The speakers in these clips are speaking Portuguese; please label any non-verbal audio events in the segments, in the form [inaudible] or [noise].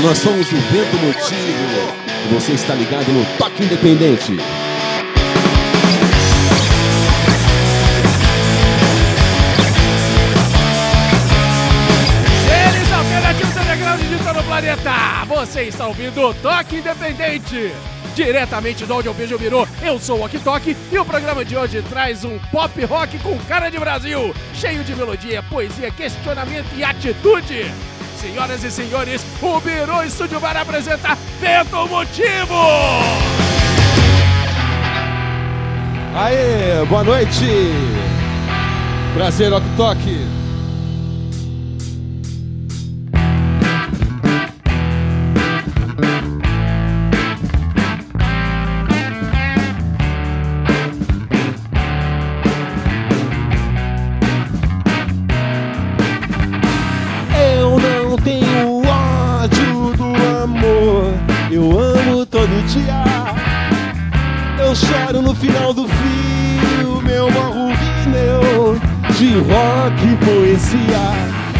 nós somos o Vento Motivo. Você está ligado no Toque Independente. Eles alternativos underground de todo o planeta. Você está ouvindo o Toque Independente. Diretamente de onde eu vejo o Mirô, eu sou o Ok e o programa de hoje traz um pop rock com cara de Brasil, cheio de melodia, poesia, questionamento e atitude. Senhoras e senhores, o Mirô Estúdio Bar apresenta Vento Motivo! Aê, boa noite. Prazer, Ok Toque.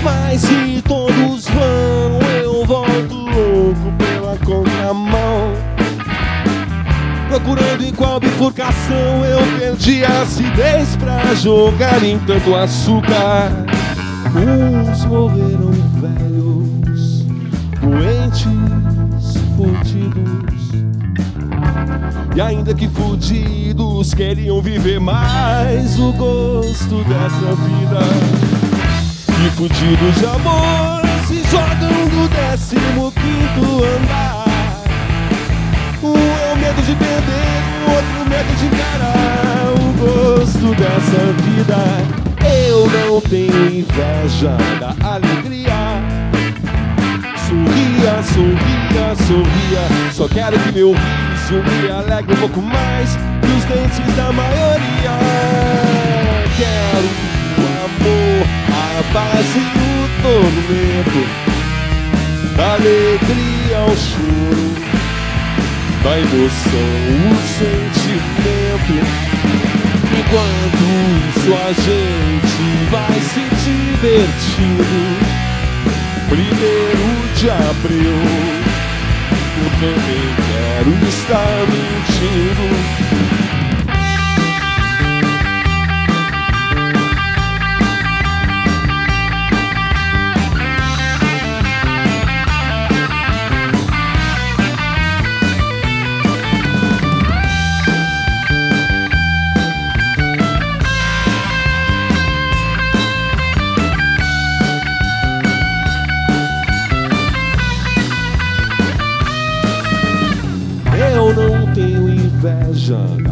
Mas se todos vão, eu volto louco pela contramão. Procurando em qual bifurcação eu perdi a acidez pra jogar em tanto açúcar. Uns morreram velhos, doentes, fudidos. E ainda que fudidos, queriam viver mais o gosto dessa vida. Fudidos de amor se jogam do décimo quinto andar. Um é o medo de perder, o outro medo de encarar o gosto dessa vida. Eu não tenho inveja da alegria. Sorria, sorria, sorria. Só quero que meu riso me alegre um pouco mais que os dentes da maioria. Quero paz e o tormento. Da alegria ao choro da emoção, o sentimento. Enquanto isso a gente vai se divertindo. Primeiro de abril, eu também quero estar mentindo.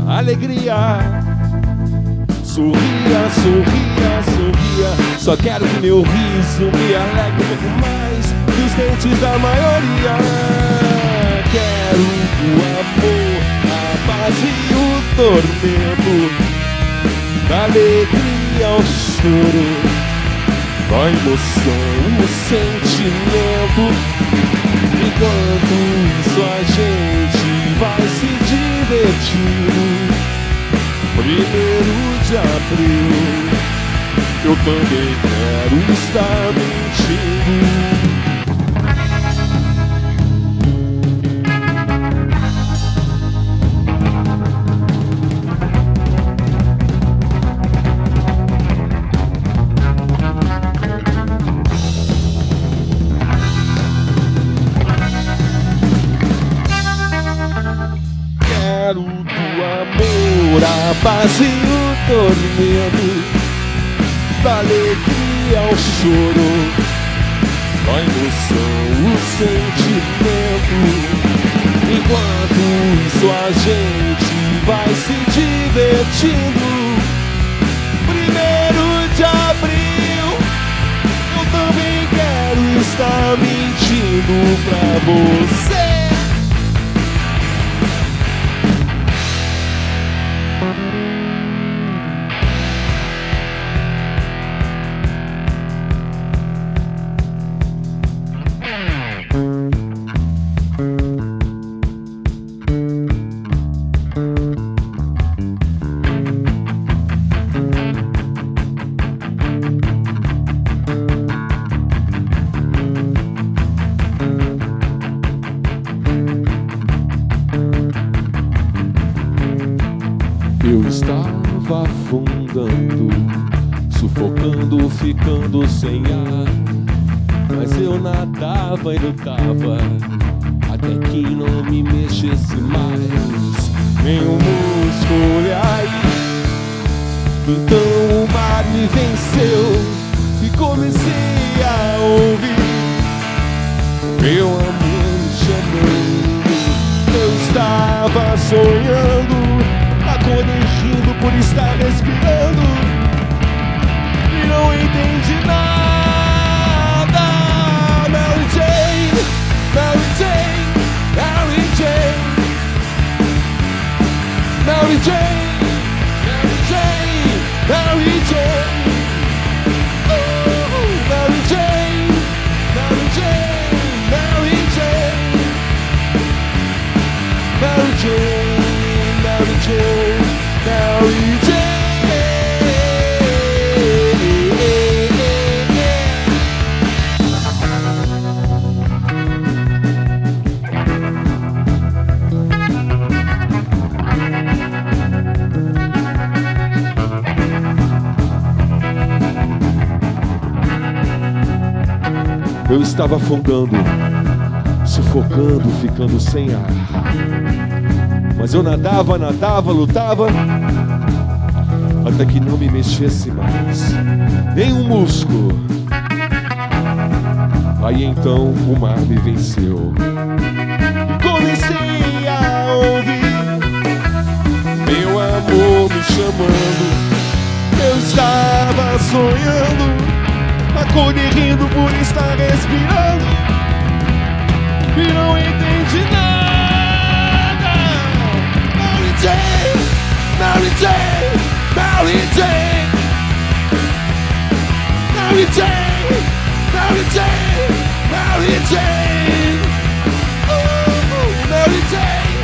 Alegria. Sorria, sorria, sorria. Só quero que meu riso me alegre um pouco mais que os dentes da maioria. Quero o amor, a paz e o tormento. Da alegria ao choro, da emoção, o sentimento. Enquanto isso a gente divertindo Primeiro de abril Eu também quero estar mentindo e o tormento Da alegria ao choro. Da emoção, o sentimento. Enquanto isso a gente vai se divertindo. Primeiro de abril Eu também quero estar mentindo pra você estava afundando, sufocando, ficando sem ar. Mas eu nadava, nadava, lutava, até que não me mexesse mais, nem um músculo. Aí então o mar me venceu. Comecei a ouvir meu amor me chamando. Eu estava sonhando. Acordei rindo por estar respirando. E não entendi nada. Mary Jane, Mary Jane, Mary Jane. Mary Jane, Mary Jane, Mary Jane. Mary Jane,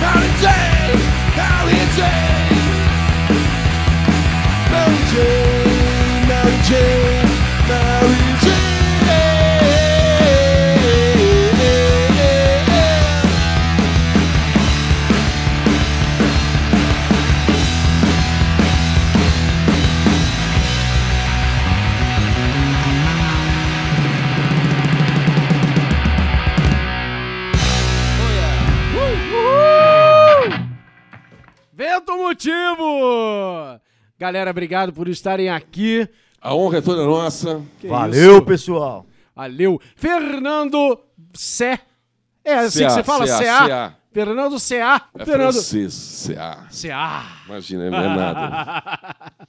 Mary Jane, Mary Jane. Mary Jane, Mary Jane, Galera, obrigado por estarem aqui. A honra é toda nossa. Que Valeu, isso? pessoal. Valeu. Fernando Sé. É assim CA, que você fala? CA. Fernando CA. É Fernando francês, CA. CA. Imagina, não é nada.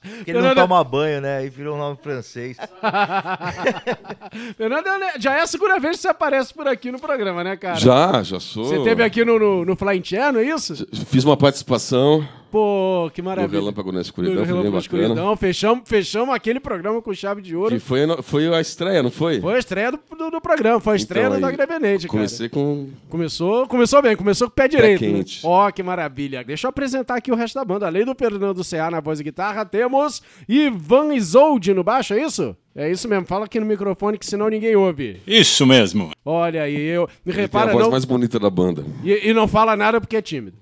[laughs] Porque ele não Fernando- toma banho, né? E virou um nome francês. [laughs] Fernando, é- já é a segunda vez que você aparece por aqui no programa, né, cara? Já, já sou. Você teve aqui no, no, no Flying Chair, não é isso? Fiz uma participação Pô, que maravilha. Relâmpago na No Escuridão, foi bem Relâmpago na bacana. Escuridão. Fechamos, fechamos aquele programa com chave de ouro. Que foi, foi a estreia, não foi? Foi a estreia do, do, do programa, foi a estreia Então, do aí, Dog Independente, cara. Comecei com. Começou, começou bem, começou com o pé direito. né? quente. Ó, que maravilha. Deixa eu apresentar aqui o resto da banda. Além do Fernando CA na voz e guitarra, temos Ivan Isolde no baixo, é isso? É isso mesmo, fala aqui no microfone que senão ninguém ouve. Isso mesmo. Olha aí, eu. Me Ele tem a repara, voz não. mais bonita da banda. E, e não fala nada porque é tímido.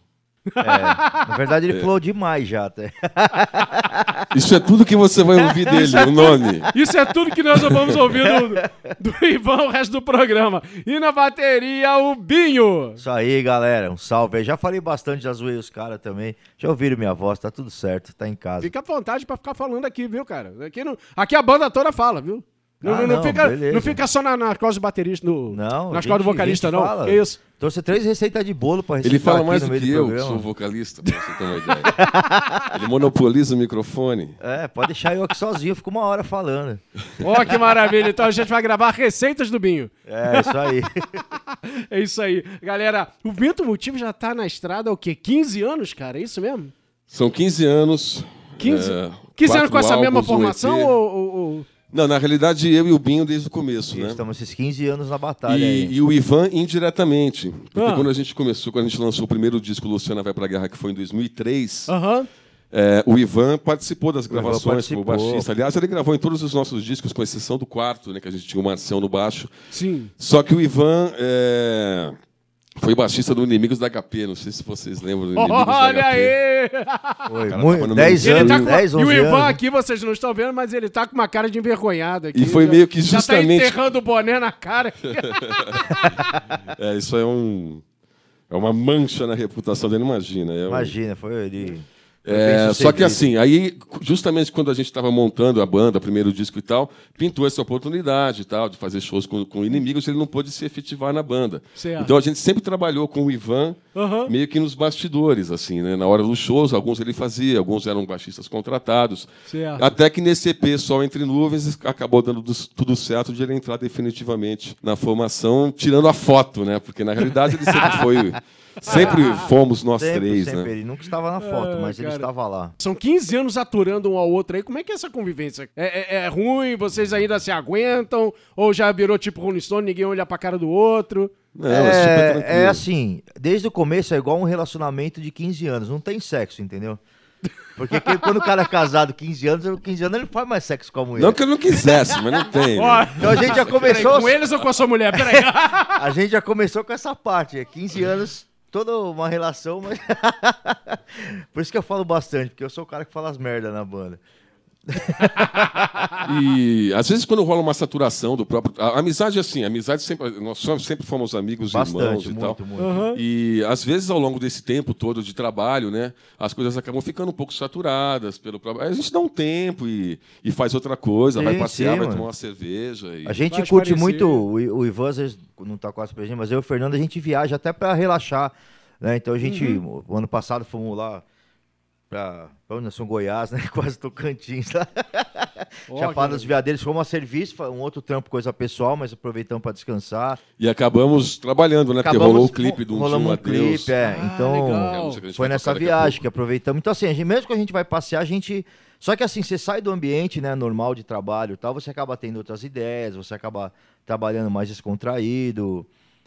É, na verdade, ele falou demais já até. [laughs] Isso é tudo que você vai ouvir dele, o nome. Isso é tudo que nós vamos ouvir do, do Ivan o resto do programa. E na bateria, o Binho. Isso aí, galera. Um salve aí. Já falei bastante, já zoei os caras também. Já ouviram minha voz, tá tudo certo, tá em casa. Fica à vontade pra ficar falando aqui, viu, cara? Aqui, não, aqui a banda toda fala, viu? Não, Ah, não, não fica, não fica só na, na costas do baterista, no, Não, nas gente- costas do vocalista, não. fala. Que isso? Trouxe três receitas de bolo pra Ele fala mais no do meio que do eu, que programa. sou vocalista, pra você ter uma ideia. [laughs] Ele monopoliza o microfone. É, pode deixar eu aqui sozinho, eu fico uma hora falando. Ó, que maravilha. Então a gente vai gravar receitas do Binho. É, isso aí. [laughs] É isso aí. Galera, o Vento Motivo já tá na estrada há o quê? 15 anos, cara? É isso mesmo? São 15 anos. 15, é, 15 anos com essa mesma um formação EP. ou, ou- ou- Não, na realidade eu e o Binho desde o começo, né? Estamos esses 15 anos na batalha E, aí. e o Ivan indiretamente. Porque Ah. quando a gente começou, quando a gente lançou o primeiro disco Luciana Vai Pra Guerra, que foi em 2003, Aham. é, o Ivan participou das gravações como baixista. Aliás, ele gravou em todos os nossos discos, com exceção do quarto, né, que a gente tinha o Marcião no baixo. Sim. Só que o Ivan, é, Foi baixista do Inimigos da HP, não sei se vocês lembram do Inimigos da Olha HP. aí! Foi muito, tava no 10 meu- Ele anos, tá com uma- 10, E 11 o Ivan anos. aqui, vocês não estão vendo, mas ele tá com uma cara de envergonhado aqui. E foi Já- meio que Já justamente- tá enterrando o boné na cara. [laughs] É, isso é um. É uma mancha na reputação dele, imagina. É um- Imagina, foi ele. É, bem só que assim, aí, justamente quando a gente estava montando a banda, o primeiro disco e tal, pintou essa oportunidade e tal, de fazer shows com, com inimigos, ele não pôde se efetivar na banda. Certo. Então a gente sempre trabalhou com o Ivan, Aham. meio que nos bastidores, assim, né? Na hora dos shows, alguns ele fazia, alguns eram baixistas contratados. Certo. Até que nesse EP Sol Entre Nuvens acabou dando tudo certo de ele entrar definitivamente na formação, tirando a foto, né? Porque na realidade ele sempre [laughs] foi. Sempre fomos nós Sempre, três, sempre. né? Ele nunca estava na foto, Ah, mas ele. Estava lá. São 15 anos aturando um ao outro aí. Como é que é essa convivência? É, é- é ruim? Vocês ainda se aguentam? Ou já virou tipo Rolling Stone, ninguém olha pra cara do outro? Não, é, é, é assim, desde o começo é igual um relacionamento de 15 anos, não tem sexo, entendeu? Porque que- quando o cara é casado 15 anos, 15 anos ele não faz mais sexo com a mulher. Não que eu não quisesse, mas não tem. Né? Então a gente já peraí, começou, com eles ou com a sua mulher? Peraí. [laughs] a gente já começou com essa parte, é 15 anos, toda uma relação, mas [laughs] por isso que eu falo bastante, porque eu sou o cara que fala as merdas na banda. E às vezes quando rola uma saturação do próprio. A, a amizade é assim, a amizade sempre. Nós só- sempre fomos amigos irmãos Bastante, e muito, tal. muito. E às vezes ao longo desse tempo todo de trabalho, né, as coisas acabam ficando um pouco saturadas pelo próprio. A gente dá um tempo e, e faz outra coisa, vai Sim, passear, sim, vai mano. tomar uma cerveja. E... A gente Vai curte parecer. muito, o, o Ivan às vezes não tá quase presente, mas eu e o Fernando a gente viaja até pra relaxar, né? Então a gente, Uhum. o ano passado fomos lá pra, pra somos Goiás, né? [laughs] Quase Tocantins lá. Ó, Chapada dos Veadeiros, fomos a serviço, um outro trampo, coisa pessoal, mas aproveitamos pra descansar. E acabamos trabalhando, né? Porque Acabamos- rolou o clipe do Um rolamos um clipe, é. Ah, então, legal. É foi nessa viagem que aproveitamos. Então, assim, a gente- mesmo que a gente vai passear, a gente. Só que assim, você sai do ambiente né, normal de trabalho e tal, você acaba tendo outras ideias, você acaba trabalhando mais descontraído.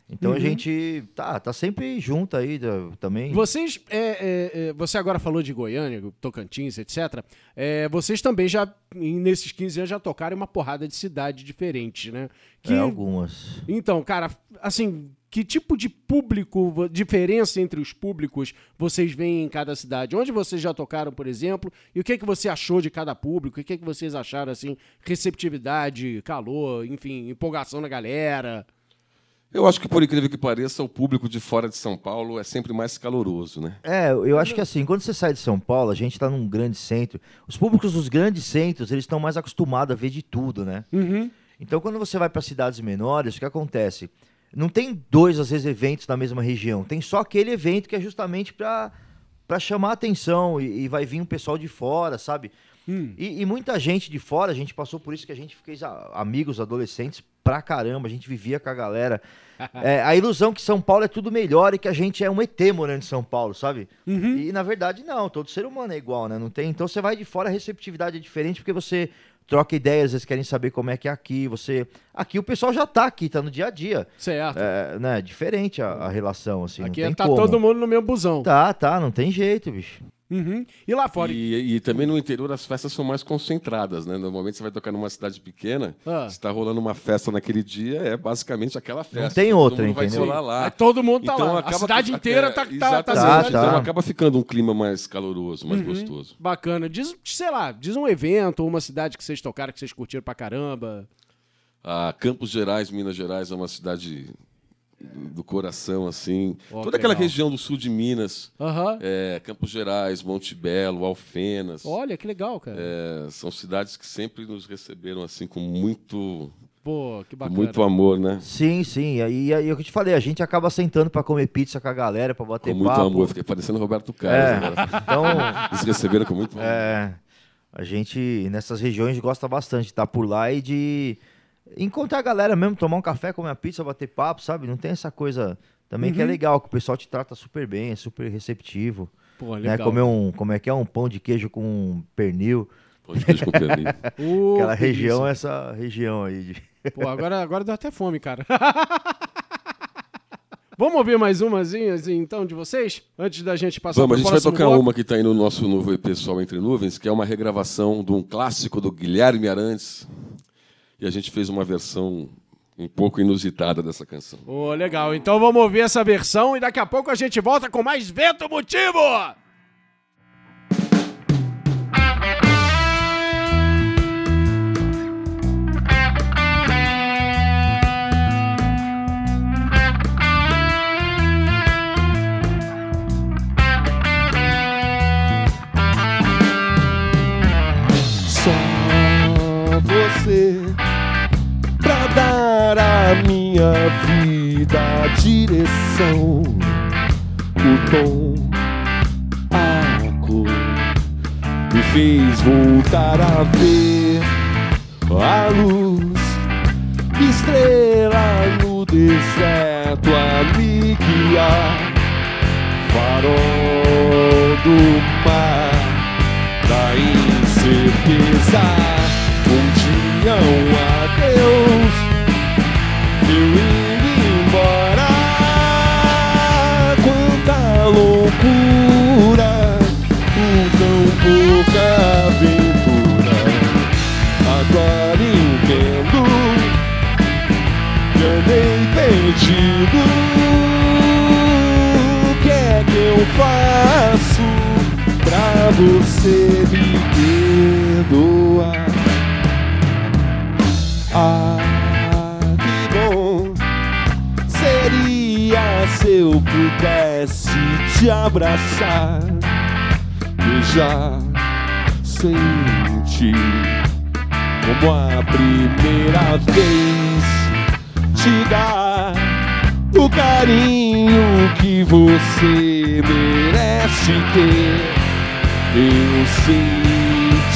Então Uhum. a gente tá, tá sempre junto aí da- também. Vocês, é, é, é, você agora falou de Goiânia, Tocantins, etc. É, vocês também já, nesses 15 anos, já tocaram uma porrada de cidade diferentes, né? Que, É, algumas. Então, cara, assim, que tipo de público, diferença entre os públicos vocês veem em cada cidade? Onde vocês já tocaram, por exemplo? E o que, que você achou de cada público? O que, que vocês acharam, assim, receptividade, calor, enfim, empolgação na galera? Eu acho que, por incrível que pareça, o público de fora de São Paulo é sempre mais caloroso, né? É, eu acho que assim, quando você sai de São Paulo, a gente tá num grande centro. Os públicos dos grandes centros, eles estão mais acostumados a ver de tudo, né? Uhum. Então, quando você vai para cidades menores, o que acontece? Não tem dois, às vezes, eventos na mesma região. Tem só aquele evento que é justamente para para chamar atenção e, e vai vir um pessoal de fora, sabe? Hum. E, e muita gente de fora, a gente passou por isso que a gente fez amigos adolescentes pra caramba, a gente vivia com a galera. [laughs] É, a ilusão que São Paulo é tudo melhor e que a gente é um ET morando em São Paulo, sabe? Uhum. E na verdade não, todo ser humano é igual, né? Não tem. Então você vai de fora, a receptividade é diferente porque você troca ideias, eles querem saber como é que é aqui, você aqui o pessoal já tá aqui, tá no dia a dia. Certo. É, né, diferente a, a relação assim, Aqui tem tá como. todo mundo no mesmo busão. Tá, tá, não tem jeito, bicho. Uhum. E lá fora? E, e também no interior as festas são mais concentradas, né? Normalmente você vai tocar numa cidade pequena, Ah. se tá rolando uma festa naquele dia, é basicamente aquela festa. tem Todo outra, mundo vai entendeu? colar lá. Aí todo mundo tá Então lá. A cidade que- inteira é, tá, tá, tá, exatamente. Tá. Então acaba ficando um clima mais caloroso, mais gostoso. Bacana. Diz, sei lá, diz um evento ou uma cidade que vocês tocaram, que vocês curtiram pra caramba. A Campos Gerais, Minas Gerais, é uma cidade do coração, assim. Ó, Toda que aquela legal. região do sul de Minas, Aham. é, Campos Gerais, Monte Belo, Alfenas. Olha, que legal, cara. é, são cidades que sempre nos receberam assim com muito, Pô, que com bacana. muito amor, né? Sim, sim. Aí aí é o que eu te falei, a gente acaba sentando pra comer pizza com a galera, pra bater Com muito papo. amor. Fiquei parecendo Roberto É, Carlos agora. então, [laughs] Eles receberam com muito amor. é, a gente nessas regiões gosta bastante de estar por lá e de encontrar a galera mesmo, tomar um café, comer uma pizza, bater papo, sabe? Não tem essa coisa também que é Uhum. legal, que o pessoal te trata super bem, é super receptivo. Pô, Né? legal. Comer um, como é que é, um pão de queijo com pernil. Pão de queijo com pernil. [laughs] Ô, Aquela que região, delícia. essa região aí. de- [laughs] Pô, agora, agora deu até fome, cara. [laughs] Vamos ouvir mais umazinha, assim, então, de vocês? Antes da gente passar Vamos, a gente vai tocar bloco? uma que está aí no nosso novo EP Sol Entre Nuvens, que é uma regravação de um clássico do Guilherme Arantes. E a gente fez uma versão um pouco inusitada dessa canção. Ô, legal. Então vamos ouvir essa versão e daqui a pouco a gente volta com mais Vento Motivo! Minha vida a direção, o tom, a cor, me fez voltar a ver a luz, estrela no deserto a me guiar, farol do mar da incerteza. Um dia um adeus, eu indo embora. Quanta loucura, com tão pouca aventura. Agora entendo que andei perdido. O que é que eu faço? pra você pudesse te abraçar, beijar, sentir como a primeira vez, te dar o carinho que você merece ter. Eu sei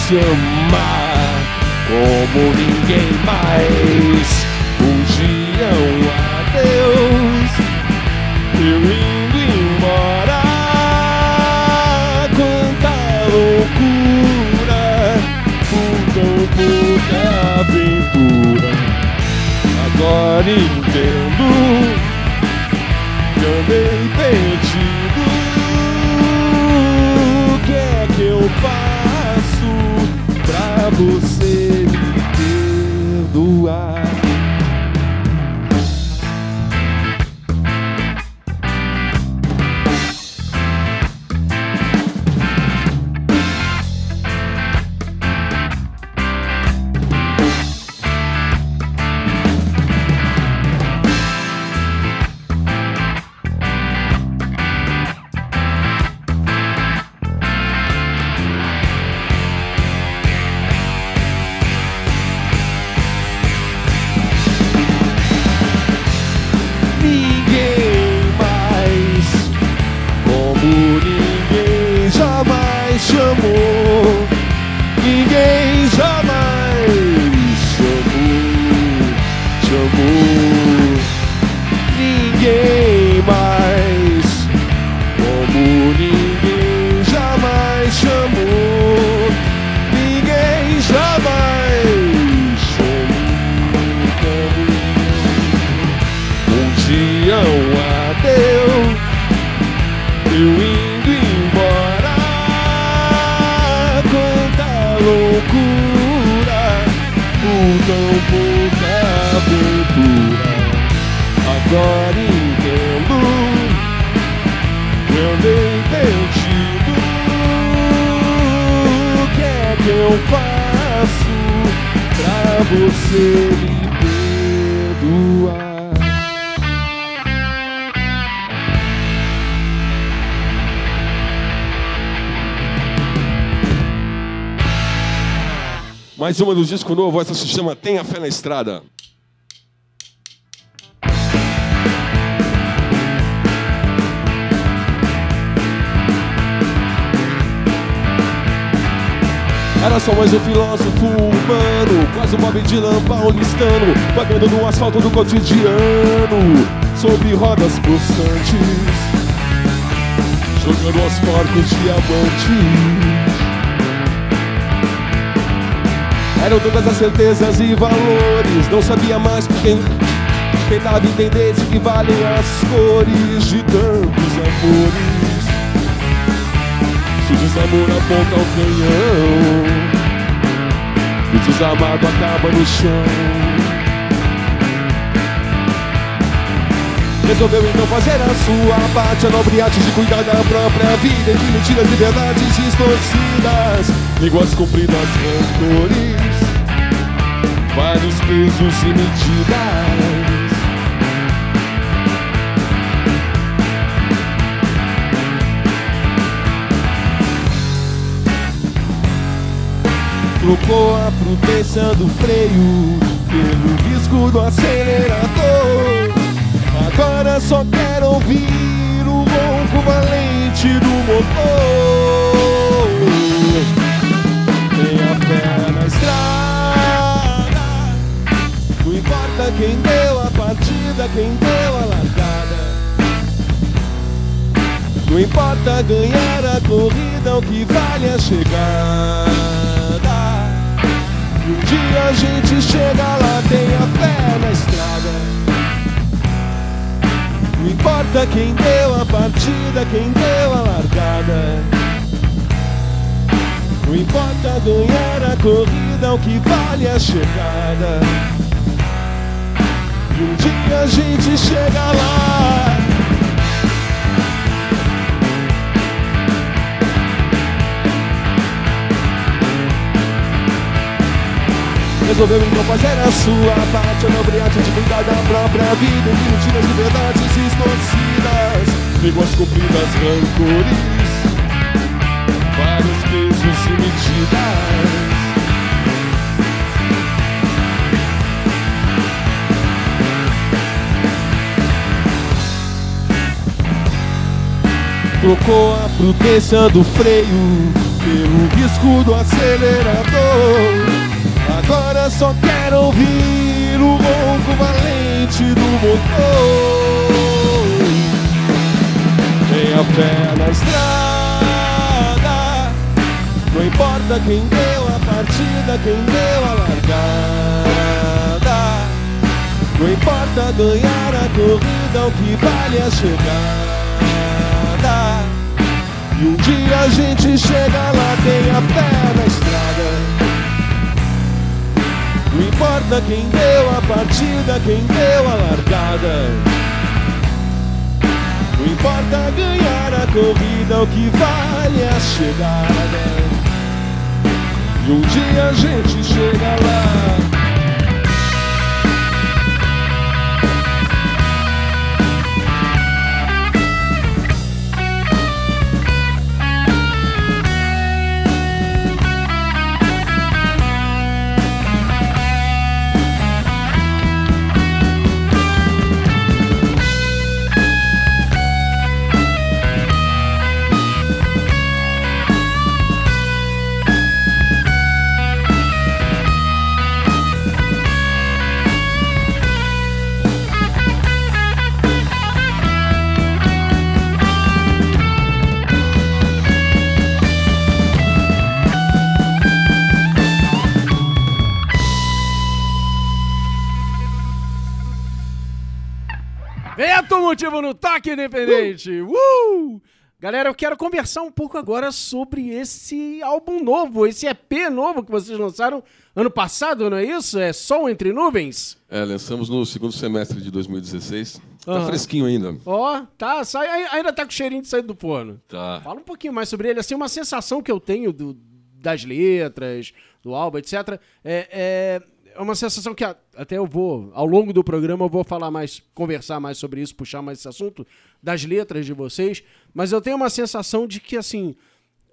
te amar como ninguém mais. Eu indo embora. Quanta loucura, tão pouca aventura. Agora entendo que andei perdido. O que é que eu faço pra você Mais uma do disco novo, essa se chama Tenha Fé na Estrada. Era só mais um filósofo humano, quase um Bob Dylan paulistano, vagando no asfalto do cotidiano, sobre rodas pulsantes, jogando aos porcos diamantes. Eram todas as certezas e valores, não sabia mais por quem tentava entender de que valem as cores de tantos amores. Se o desamor aponta ao canhão, o desamado acaba no chão. Resolveu então fazer a sua parte A nobre arte de cuidar da própria vida Entre mentiras e verdades distorcidas Línguas compridas, rancores Vários pesos e medidas. Trocou a prudência do freio Pelo risco do acelerador. Agora só quero ouvir o ronco valente do motor quem deu a partida, quem deu a largada Não importa ganhar a corrida, o que vale a chegada um dia a gente chega lá, tenha fé na estrada. Não importa quem deu a partida, quem deu a largada. Não importa ganhar a corrida, o que vale a chegada. Um dia a gente chega lá. Resolveu então fazer a sua parte A nobre arte de cuidar da própria vida Entre mentiras e verdades distorcidas Línguas compridas, rancores Vários pesos e medidas Trocou a prudência do freio Pelo risco do acelerador Agora só quero ouvir o ronco valente do motor. Tenha fé na estrada. Não importa quem deu a partida, quem deu a largada. Não importa ganhar a corrida, o que vale a chegada. E um dia a gente chega lá, tenha fé na estrada. Não importa quem deu a partida, quem deu a largada. Não importa ganhar a corrida, o que vale é a chegada. E um dia a gente chega lá. Independente. Uh! Galera, eu quero conversar um pouco agora sobre esse álbum novo, esse EP novo que vocês lançaram ano passado, não é isso? É Sol Entre Nuvens? É, lançamos no segundo semestre de 2016. Tá Aham. fresquinho ainda. Ó, tá, sai, ai- ainda tá com cheirinho de sair do forno. Tá. Fala um pouquinho mais sobre ele, assim, uma sensação que eu tenho do- das letras, do álbum, etc. É, é, é uma sensação que a- até eu vou, ao longo do programa, eu vou falar mais, conversar mais sobre isso, puxar mais esse assunto das letras de vocês, mas eu tenho uma sensação de que, assim,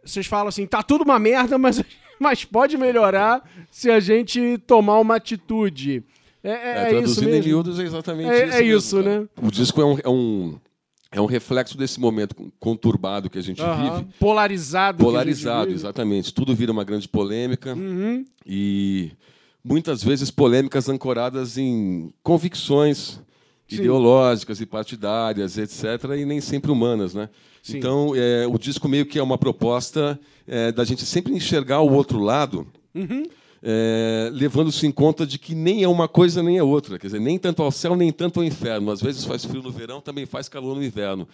vocês falam assim, tá tudo uma merda, [laughs] mas, mas pode melhorar se a gente tomar uma atitude. É, é, É, é isso traduzindo em miúdos é exatamente É- isso. é mesmo, isso, cara. né? O disco é um, é, um, é um reflexo desse momento conturbado que a gente Aham, vive. Polarizado. que a gente Polarizado, vive. exatamente. Tudo vira uma grande polêmica. Uhum. E muitas vezes polêmicas ancoradas em convicções Sim. ideológicas e partidárias, etc., e nem sempre humanas, né? Sim. Então, é, o disco meio que é uma proposta é, da gente sempre enxergar o outro lado, Uhum. é, levando-se em conta de que nem é uma coisa nem é outra. Quer dizer, nem tanto ao céu, nem tanto ao inferno. Às vezes faz frio no verão, também faz calor no inverno.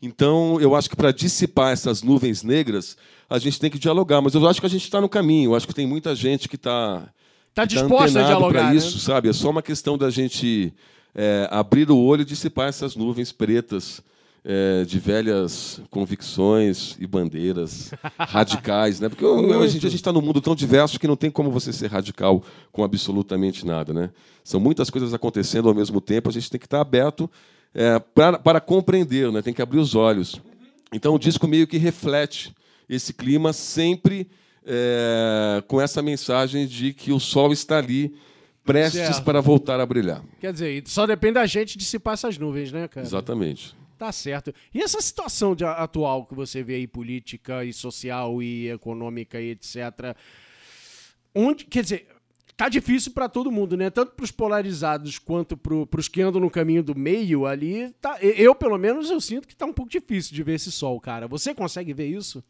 Então, eu acho que para dissipar essas nuvens negras, a gente tem que dialogar. Mas eu acho que a gente está no caminho. Eu acho que tem muita gente que está Tá disposta a dialogar, para né? isso, sabe? É só uma questão da gente é, abrir o olho e dissipar essas nuvens pretas é, de velhas convicções e bandeiras [laughs] radicais, né? Porque hoje em dia a gente está num mundo tão diverso que não tem como você ser radical com absolutamente nada, né? São muitas coisas acontecendo ao mesmo tempo, a gente tem que estar aberto é, para, para compreender, né? Tem que abrir os olhos. Então o disco meio que reflete esse clima sempre é, com essa mensagem de que o sol está ali prestes Certo. para voltar a brilhar. Quer dizer, só depende da gente dissipar essas nuvens, né, cara? Exatamente. Tá certo. E essa situação de- atual que você vê aí, política e social e econômica e etc. Onde, quer dizer, tá difícil pra todo mundo, né? Tanto pros polarizados quanto pro, pros que andam no caminho do meio ali. Tá, eu, pelo menos, eu sinto que tá um pouco difícil de ver esse sol, cara. Você consegue ver isso?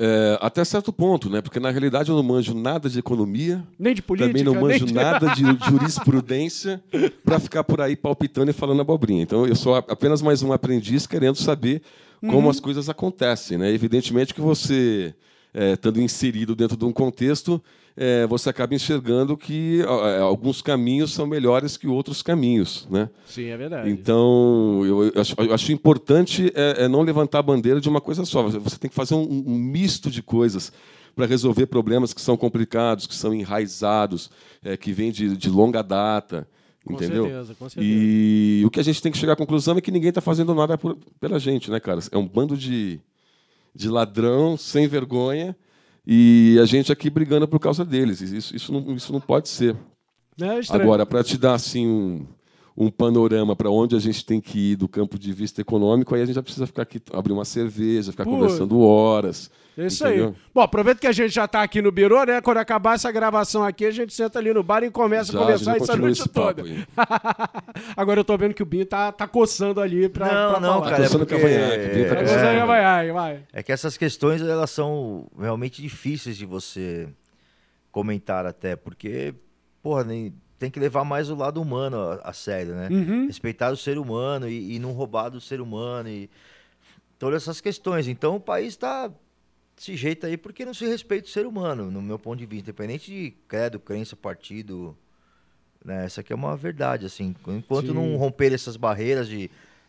É, até certo ponto, né? Porque na realidade eu não manjo nada de economia, Nem de política, também não manjo nem de... nada de [laughs] jurisprudência para ficar por aí palpitando e falando abobrinha. Então eu sou apenas mais um aprendiz querendo saber como Uhum. as coisas acontecem, né? Evidentemente que você é, estando inserido dentro de um contexto, é, você acaba enxergando que é, alguns caminhos são melhores que outros caminhos, né? Sim, é verdade. Então, eu, acho, eu acho importante é, é não levantar a bandeira de uma coisa só. Você- Você tem que fazer um, um misto de coisas para resolver problemas que são complicados, que são enraizados, é, que vêm de, de longa data. Com entendeu? certeza, com certeza. E o que a gente tem que chegar à conclusão é que ninguém está fazendo nada por- pela gente, né, cara? É um bando de, de ladrão sem vergonha e a gente aqui brigando por causa deles. Isso, isso, não, isso não pode ser. É. Agora, para te dar assim um, um panorama para onde a gente tem que ir do campo de vista econômico, aí a gente já precisa ficar aqui, abrir uma cerveja, ficar Pô. conversando horas. É isso entendeu? aí. Bom, aproveita que a gente já tá aqui no Biro, né? Quando acabar essa gravação aqui, a gente senta ali no bar e começa Já, a conversar já essa noite esse papo toda. aí. [laughs] Agora eu tô vendo que o Binho tá, tá coçando ali pra, Não, pra não, falar. cara, é Coçando porque... cavanhaque, tá Tá É. coçando, é, vai. é que essas questões, elas são realmente difíceis de você comentar até, porque, porra, nem, tem que levar mais o lado humano a, a sério, né? Uhum. Respeitar o ser humano e, e não roubar do ser humano e todas essas questões. Então o país está desse jeito aí porque não se respeita o ser humano, no meu ponto de vista, independente de credo, crença, partido. Né? Essa aqui é uma verdade, assim. Enquanto Sim. não romper essas barreiras de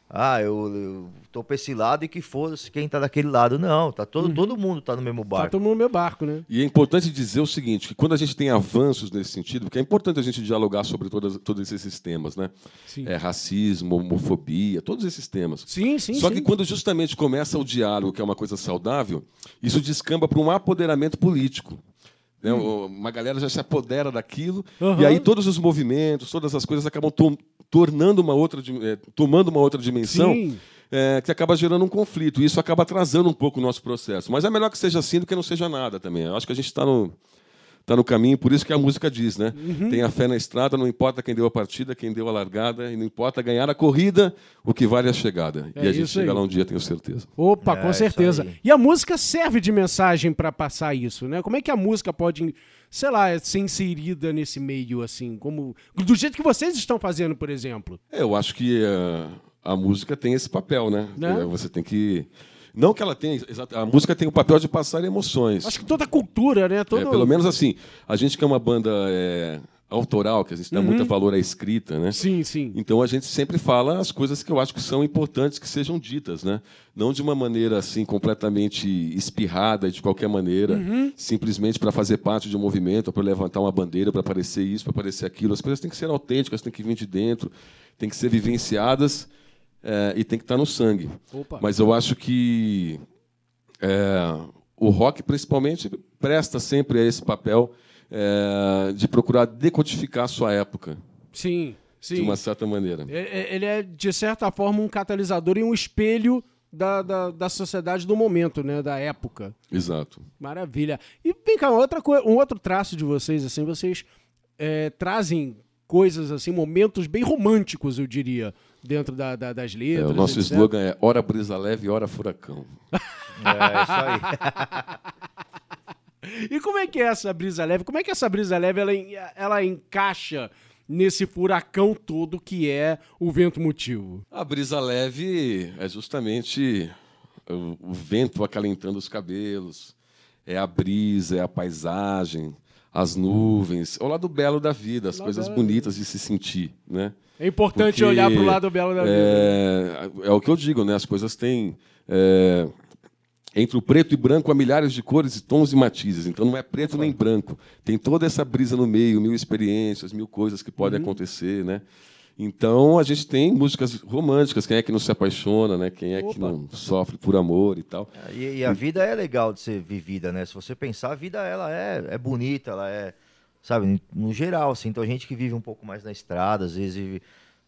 ah, eu, eu tô pra esse lado e que foda-se quem tá daquele lado. Não, tá todo, todo mundo tá no mesmo Tá barco. todo mundo no meu barco, né? E é importante dizer o seguinte, que quando a gente tem avanços nesse sentido, porque é importante a gente dialogar sobre todas, todos esses temas, né? Sim. É, racismo, homofobia, todos esses temas. Sim, sim, Só sim. que quando justamente começa o diálogo, que é uma coisa saudável, isso descamba para um apoderamento político. né? O- Uma galera já se apodera daquilo, Aham. e aí todos os movimentos, todas as coisas acabam to- tornando uma outra, eh, tomando uma outra dimensão, Sim. eh, que acaba gerando um conflito. E isso acaba atrasando um pouco o nosso processo. Mas é melhor que seja assim do que não seja nada também. Eu acho que a gente está no, tá no caminho, por isso que a música diz, né? Uhum. Tenha fé na estrada, não importa quem deu a partida, quem deu a largada, e não importa ganhar a corrida, o que vale é a chegada. É e a gente chega aí. lá um dia, tenho certeza. Opa, É, com certeza. E a música serve de mensagem pra passar isso, né? Como é que a música pode, sei lá, ser inserida nesse meio, assim? como Do jeito que vocês estão fazendo, por exemplo. É, eu acho que eh, a música tem esse papel, né? Né? Eh, você tem que. Não que ela tenha. A música tem o papel de passar emoções. Acho que toda a cultura, né? Todo... É, pelo menos assim, a gente que é uma banda é, autoral, que a gente dá muito valor à escrita, né? Uhum. Sim, sim. Então a gente sempre fala as coisas que eu acho que são importantes que sejam ditas, né? Não de uma maneira assim completamente espirrada de qualquer maneira, Uhum. simplesmente para fazer parte de um movimento, para levantar uma bandeira, para parecer isso, para parecer aquilo. As coisas têm que ser autênticas, têm que vir de dentro, têm que ser vivenciadas é, e tem que estar no sangue. Opa. Mas eu acho que é, o rock, principalmente, presta sempre a esse papel é, de procurar decodificar a sua época, Sim, sim. de uma certa maneira. É- é- Ele é, de certa forma, um catalisador e um espelho da, da, da sociedade do momento, né? Da época. Exato. Maravilha. E vem cá, outra um outro traço de vocês, assim, vocês é, trazem coisas, assim, momentos bem românticos, eu diria, dentro da- da- das É, letras. o nosso etc. slogan é hora brisa leve, hora furacão. É isso aí. [laughs] E como é que é essa brisa leve? Como é que essa brisa leve ela, ela encaixa nesse furacão todo que é o vento motivo? A brisa leve é justamente o, o vento acalentando os cabelos, é a brisa, é a paisagem, as nuvens, é o lado belo da vida, as coisas bonitas de se sentir, né? É importante Porque, olhar pro lado belo da vida. É, é o que eu digo, né? As coisas têm. é, entre o preto e branco há milhares de cores e tons e matizes. Então não é preto nem branco. Tem toda essa brisa no meio, mil experiências, mil coisas que Uhum. podem acontecer, né? Então a gente tem músicas românticas, quem é que não se apaixona, né? Quem é que Opa. não sofre por amor e tal. E, e a vida é legal de ser vivida, né? Se você pensar, a vida ela é, é bonita, ela é, sabe, no geral, assim. Então a gente que vive um pouco mais na estrada, às vezes, vive-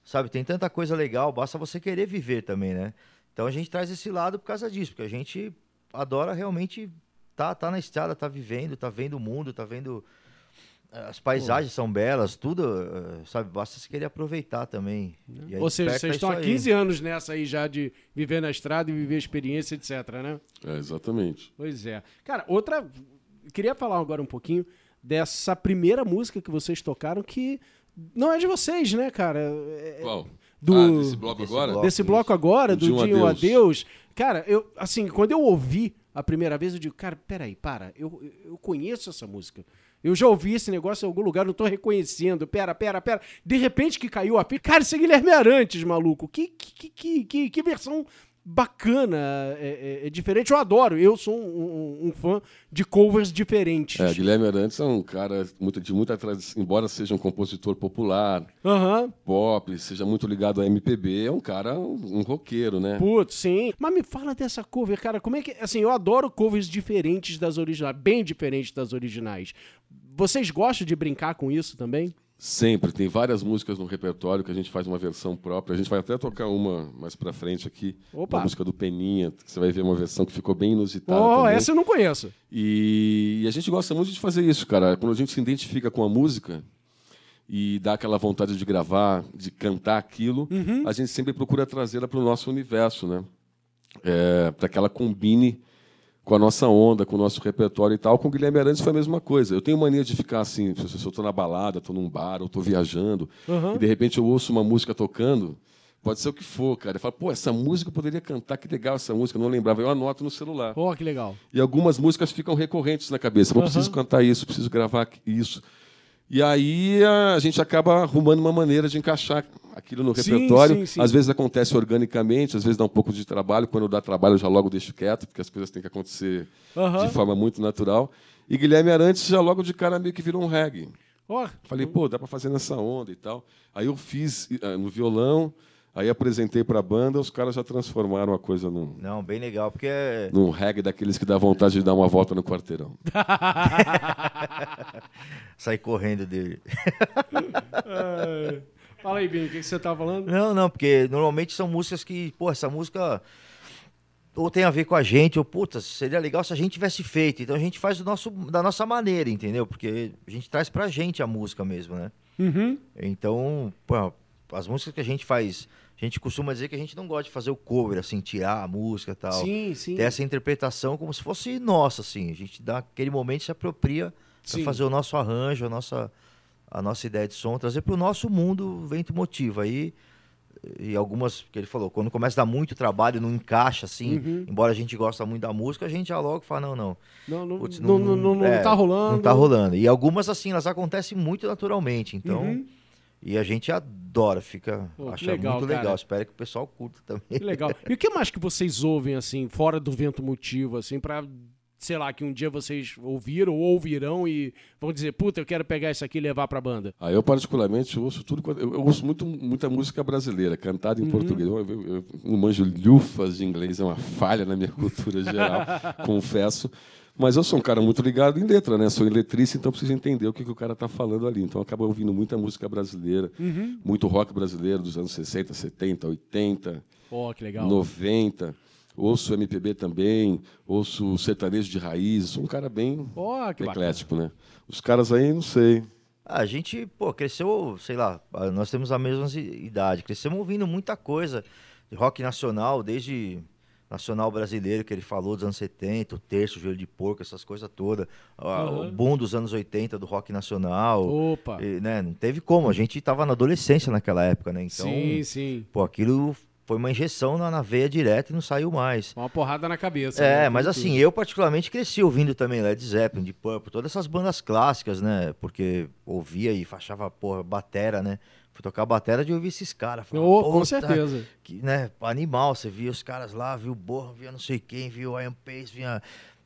sabe, tem tanta coisa legal, basta você querer viver também, né? Então a gente traz esse lado por causa disso, porque a gente adora realmente tá, tá na estrada, tá vivendo, tá vendo o mundo, tá vendo as paisagens são belas, tudo, eh, sabe, basta você querer aproveitar também. E aí Ou seja, vocês estão isso há aí. 15 anos nessa aí já de viver na estrada e viver experiência, etc, né? É, exatamente. Pois é. Cara, outra. Queria falar agora um pouquinho dessa primeira música que vocês tocaram que não é de vocês, né, cara? É- Qual? do- Ah, desse bloco desse agora? bloco. desse bloco agora, O do De Um Dinho Adeus. Adeus. Cara, eu, assim, quando eu ouvi a primeira vez, eu digo, cara, peraí, para, eu, eu conheço essa música. Eu já ouvi esse negócio em algum lugar, não tô reconhecendo. Pera, pera, pera. De repente que caiu a pilha. Cara, isso é Guilherme Arantes, maluco. Que, que, que, que, que versão bacana, é, é- é diferente. Eu adoro. Eu sou um, um- um fã de covers diferentes. É, Guilherme Arantes é um cara muito- de muita tradição, embora seja um compositor popular, Aham. pop, seja muito ligado a MPB, é um cara, um, um roqueiro, né? Putz, sim. Mas me fala dessa cover, cara. Como é que. Assim, eu adoro covers diferentes das originais, bem diferentes das originais. Vocês gostam de brincar com isso também? Sempre, tem várias músicas no repertório que a gente faz uma versão própria. A gente vai até tocar uma mais pra frente aqui, Opa. uma música do Peninha, que você vai ver uma versão que ficou bem inusitada Oh, também. essa eu não conheço. E, e a gente gosta muito de fazer isso, cara. Quando a gente se identifica com a música e dá aquela vontade de gravar, de cantar aquilo, Uhum. a gente sempre procura trazê-la para o nosso universo, né? É, para que ela combine com a nossa onda, com o nosso repertório e tal. Com o Guilherme Arantes foi a mesma coisa. Eu tenho mania de ficar assim, se eu estou na balada, estou num bar, ou estou viajando, Uhum. e de repente eu ouço uma música tocando, pode ser o que for, cara. Eu falo, pô, essa música eu poderia cantar, que legal essa música, eu não lembrava. Eu anoto no celular. Oh, que legal. E algumas músicas ficam recorrentes na cabeça. Eu preciso cantar isso, preciso gravar isso. E aí a gente acaba arrumando uma maneira de encaixar aquilo no Sim, repertório. sim, sim. Às vezes acontece organicamente, às vezes dá um pouco de trabalho. Quando dá trabalho, eu já logo deixo quieto, porque as coisas têm que acontecer Aham. de forma muito natural. E Guilherme Arantes já logo de cara meio que virou um reggae. Ó, Falei, pô, dá para fazer nessa onda e tal. Aí eu fiz eh, no violão, aí apresentei para a banda, os caras já transformaram a coisa num, Não, bem legal, porque é- num reggae daqueles que dá vontade de dar uma volta no quarteirão. [laughs] sair correndo dele. [laughs] Fala aí, Binho, o que, que você tá falando? Não, não, porque normalmente são músicas que, pô, essa música ou tem a ver com a gente, ou puta, seria legal se a gente tivesse feito. Então a gente faz do nosso, da nossa maneira, entendeu? Porque a gente traz pra gente a música mesmo, né? Uhum. Então, pô, as músicas que a gente faz, a gente costuma dizer que a gente não gosta de fazer o cover, assim, tirar a música e tal. Sim, sim. Ter essa interpretação como se fosse nossa, assim. A gente dá aquele momento se apropria Sim. para fazer o nosso arranjo, a nossa, a nossa ideia de som, trazer para o nosso mundo vento motivo. Aí, e algumas, que ele falou, quando começa a dar muito trabalho, não encaixa, assim, Uhum. embora a gente gosta muito da música, a gente já logo fala, não, não. Não, não, Putz, não, não, não, não é, tá rolando. Não tá rolando. E algumas, assim, elas acontecem muito naturalmente, então... Uhum. E a gente adora, fica, Pô, acha legal, muito cara. legal. Espero que o pessoal curta também. Que legal. E o que mais que vocês ouvem, assim, fora do vento motivo, assim, pra, sei lá, que um dia vocês ouviram ou ouvirão e vão dizer, puta, eu quero pegar isso aqui e levar pra banda? Ah, eu particularmente ouço tudo. Eu, eu ouço muito, muita música brasileira, cantada em português. Eu, eu, eu não manjo lufas de inglês, é uma falha na minha [laughs] cultura geral, [laughs] confesso. Mas eu sou um cara muito ligado em letra, né? Sou letrista, então preciso entender o que, que o cara está falando ali. Então eu acabo ouvindo muita música brasileira, muito rock brasileiro dos anos 60, 70, 80, Ó, que legal. 90. Ouço MPB também, ouço sertanejo de raiz. Sou um cara bem Ó, que bacana. eclético, né? Os caras aí, não sei. Ah, A gente, pô, cresceu, sei lá, ah, nós temos a mesma idade, crescemos ouvindo muita coisa de rock nacional, desde nacional brasileiro que ele falou dos anos 70, o terço, o joelho de porco, essas coisas todas, Aham. o boom dos anos 80 do rock nacional, Opa. e, né, não teve como, a gente tava na adolescência naquela época, né, então, sim, sim. pô, aquilo foi uma injeção na, na veia direto e não saiu mais. Uma porrada na cabeça. É, né? mas assim, eu particularmente cresci ouvindo também Led Zeppelin, Deep Purple, todas essas bandas clássicas, né? Porque ouvia e achava, porra, batera, né? Fui tocar batera de ouvir esses caras. Oh, com "Puta, certeza. Que, né, animal, você via os caras lá, viu o Borra, via não sei quem, viu o Iron Pace, via...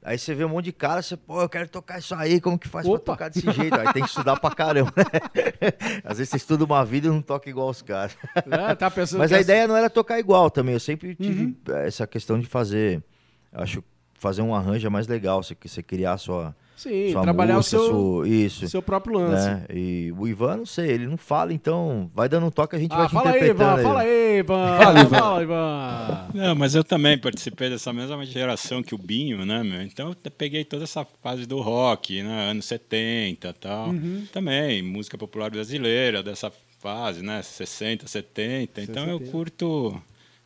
Aí você vê um monte de cara, você, pô, eu quero tocar isso aí, como que faz Opa. pra tocar desse jeito? Aí tem que estudar pra caramba, né? [laughs] Às vezes você estuda uma vida e não toca igual os caras. É, tá pensando Mas a ideia não era tocar igual também. Eu sempre tive Uhum. essa questão de fazer. Acho fazer um arranjo é mais legal. Você, você criar sua, Sim, sua trabalhar música, o seu, sua- isso. seu próprio lance. Né? E o Ivan, não sei, ele não fala, então vai dando um toque, a gente vai Ah, te fala aí, interpretando. Ivan, fala aí, Ivan. [laughs] Fala, Ivan. Fala, Ivan. Não, mas eu também participei dessa mesma geração que o Binho, né, meu? Então eu peguei toda essa fase do rock, né, anos 70 e tal. Uhum. Também, música popular brasileira dessa fase, né, 60, 70. Então eu 70. curto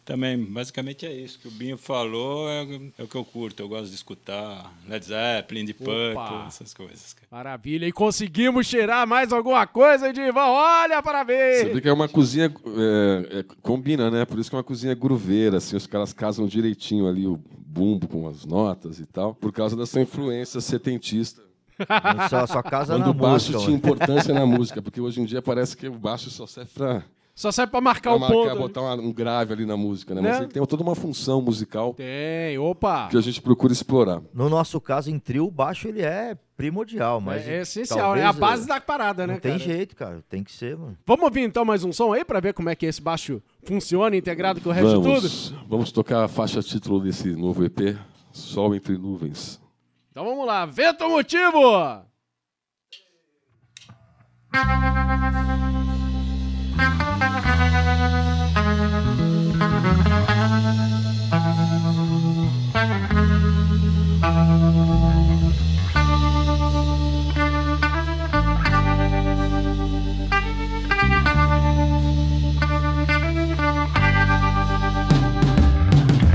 também, basicamente é isso que o Binho falou, é, é o que eu curto. Eu gosto de escutar Led Zeppelin, Opa. Purple, essas coisas. cara. Maravilha. E conseguimos cheirar mais alguma coisa, Divan. Olha para Você ver. vê que é uma cozinha. é, é, combina, né? Por isso que é uma cozinha grooveira, assim, os caras casam direitinho ali o bumbo com as notas e tal, por causa dessa influência setentista. Só, só casa Quando na o baixo música. tinha mano. importância na música, porque hoje em dia parece que o baixo só serve pra, Só serve pra marcar pra o marcar, ponto. botar uma- um grave ali na música, né? Mas Né? ele tem toda uma função musical Tem, opa. que a gente procura explorar. No nosso caso, em trio, o baixo ele é primordial, mas. é, é essencial, é a base da parada, Não né, tem cara? jeito, cara. Tem que ser, mano. Vamos ouvir então mais um som aí pra ver como é que esse baixo funciona integrado com o resto de tudo? Vamos, vamos tocar a faixa título desse novo EP, Sol Entre Nuvens. Então vamos lá, vento motivo!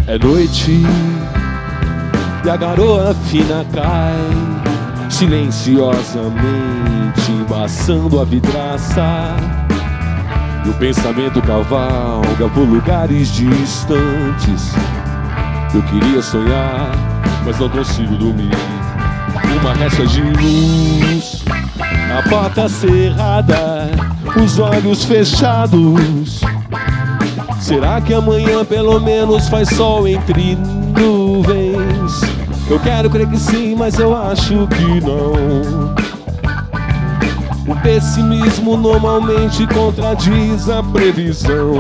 É noite e a garoa fina cai silenciosamente, embaçando a vidraça. E o pensamento cavalga por lugares distantes. Eu queria sonhar, mas não consigo dormir. Uma resta de luz, a porta cerrada, os olhos fechados. Será que amanhã pelo menos faz sol entre nuvens? Eu quero crer que sim, mas eu acho que não. O pessimismo normalmente contradiz a previsão.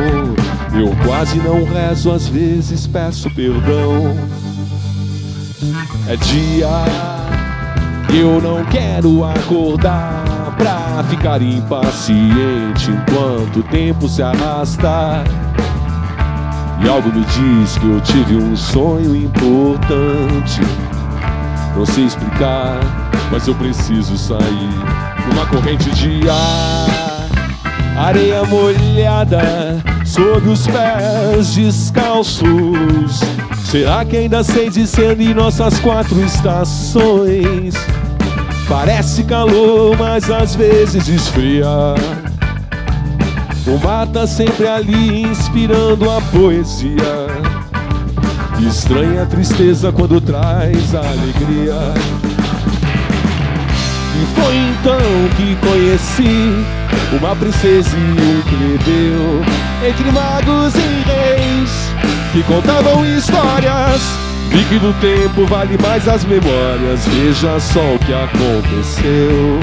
Eu quase não rezo, às vezes peço perdão. É dia, eu não quero acordar pra ficar impaciente enquanto o tempo se arrasta. E algo me diz que eu tive um sonho importante. Não sei explicar, mas eu preciso sair numa corrente de ar, areia molhada sob os pés descalços. Será que ainda sei discernir nossas quatro estações? Parece calor, mas às vezes esfria. O mar tá sempre ali inspirando a poesia. Estranha a tristeza quando traz alegria. E foi então que conheci uma princesa e um plebeu entre magos e reis que contavam histórias. Vi que do tempo vale mais as memórias. Veja só o que aconteceu.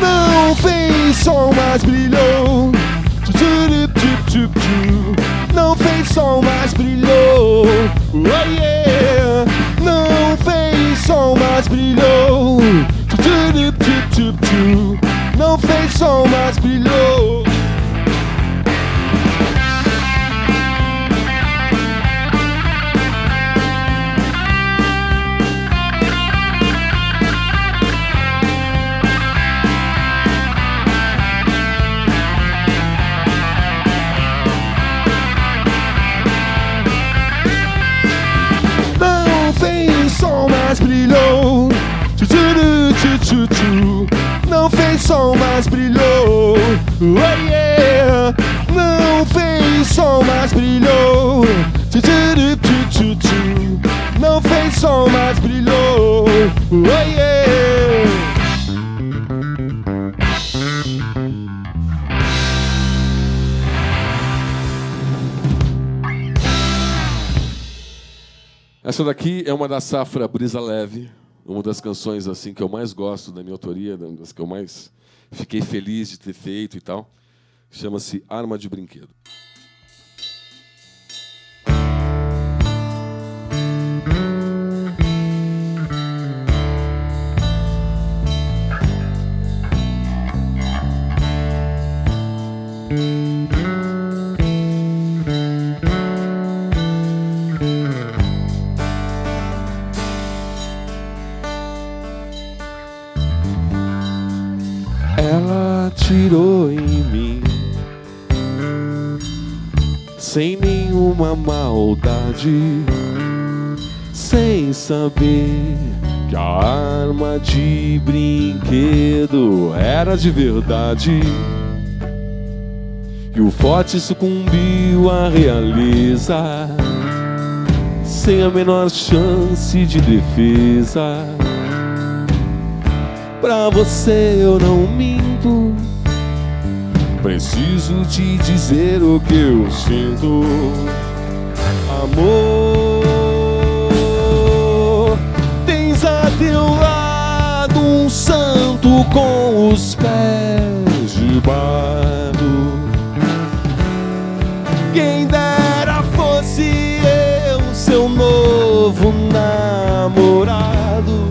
Não fez sol, mas brilhou. Não fez sol, mas brilhou. Oh yeah. Não fez sol, mas brilhou. Tchu, tchu, tchu, tchu, tchu. Sol, mas brilhou. Tchu, tchu, tchu, tchu. Não fez som, mas brilhou. Oh, yeah. Não fez som, mas brilhou. Tchu, tchu. Não fez som, mas brilhou. Oh. Essa daqui é uma da safra Brisa Leve, uma das canções assim que eu mais gosto da minha autoria, das que eu mais fiquei feliz de ter feito e tal. Chama-se Arma de Brinquedo. Maldade, sem saber que a arma de brinquedo era de verdade. E o forte sucumbiu a realiza sem a menor chance de defesa. Pra você eu não minto. Preciso te dizer o que eu sinto. Amor, tens a teu lado um santo com os pés de barro. Quem dera fosse eu, seu novo namorado.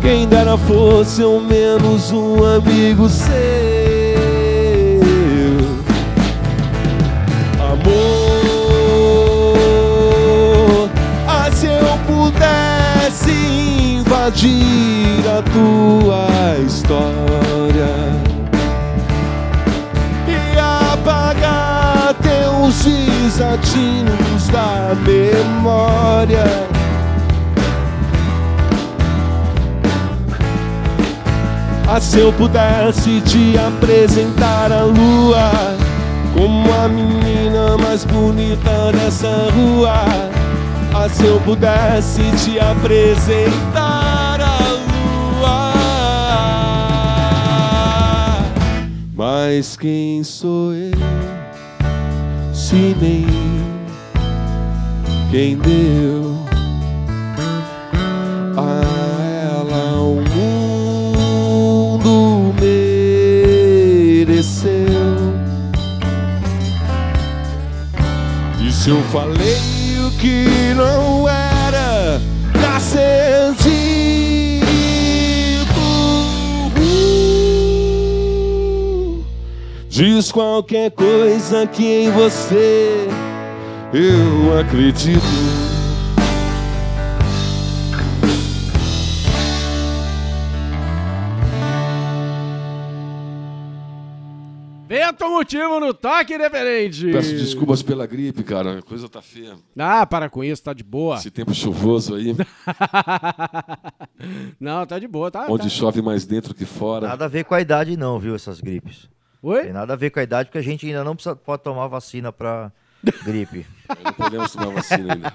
Quem dera fosse ao menos um amigo seu. Invadir a tua história e apagar teus desatinos da memória. Ah, se eu pudesse te apresentar a lua como a menina mais bonita dessa rua. Ah, se eu pudesse te apresentar Mas quem sou eu? Se nem quem deu a ela o mundo mereceu. E se eu falei o que não diz qualquer coisa que em você eu acredito. Vento motivo no toque independente. Peço desculpas pela gripe, cara. A coisa tá feia. Ah, para com isso, tá de boa. Esse tempo chuvoso aí, [laughs] Não, tá de boa, tá. onde tá. chove mais dentro que fora. Nada a ver com a idade não, viu, essas gripes. Tem Oi? nada a ver com a idade, porque a gente ainda não precisa, pode tomar vacina pra gripe. [laughs] Não podemos tomar vacina ainda.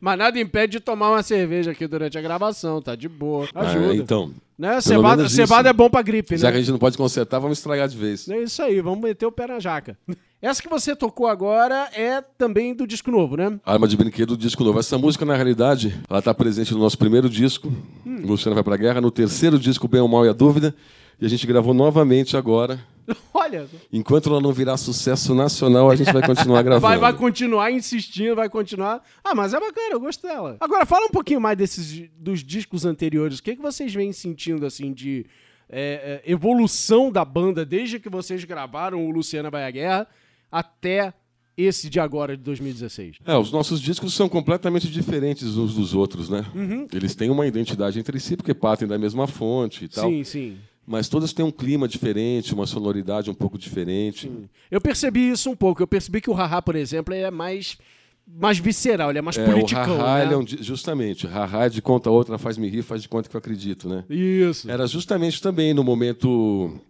Mas nada impede de tomar uma cerveja aqui durante a gravação, tá de boa. Ajuda. Ah, então, né? Cevada isso. é bom pra gripe, já que né? a gente não pode consertar, vamos estragar de vez. É isso aí, vamos meter o pé na jaca. Essa que você tocou agora é também do disco novo, né? Arma de Brinquedo, disco novo. Essa música, na realidade, ela está presente no nosso primeiro disco, Luciano Vai Pra Guerra, no terceiro disco, Bem ou Mal e a Dúvida, e a gente gravou novamente agora. [laughs] Olha, Enquanto ela não virar sucesso nacional, a gente vai continuar [laughs] gravando. vai, vai continuar insistindo, vai continuar. Ah, mas é bacana, eu gosto dela. Agora, fala um pouquinho mais desses dos discos anteriores. O que, que vocês vêm sentindo, assim, de é, é, evolução da banda desde que vocês gravaram o Luciana Vai à Guerra até esse de agora, de 2016? É, os nossos discos são completamente diferentes uns dos outros, né? Eles têm uma identidade entre si, porque partem da mesma fonte e tal. Sim, sim. Mas todos têm um clima diferente, uma sonoridade um pouco diferente. Eu percebi isso um pouco. Eu percebi que o Haha, por exemplo, é mais mais visceral, ele é mais É, politicão, o Haha, né? ele é um justamente, Haha é de conta outra, faz me rir, faz de conta que eu acredito, né? Isso. Era justamente também no momento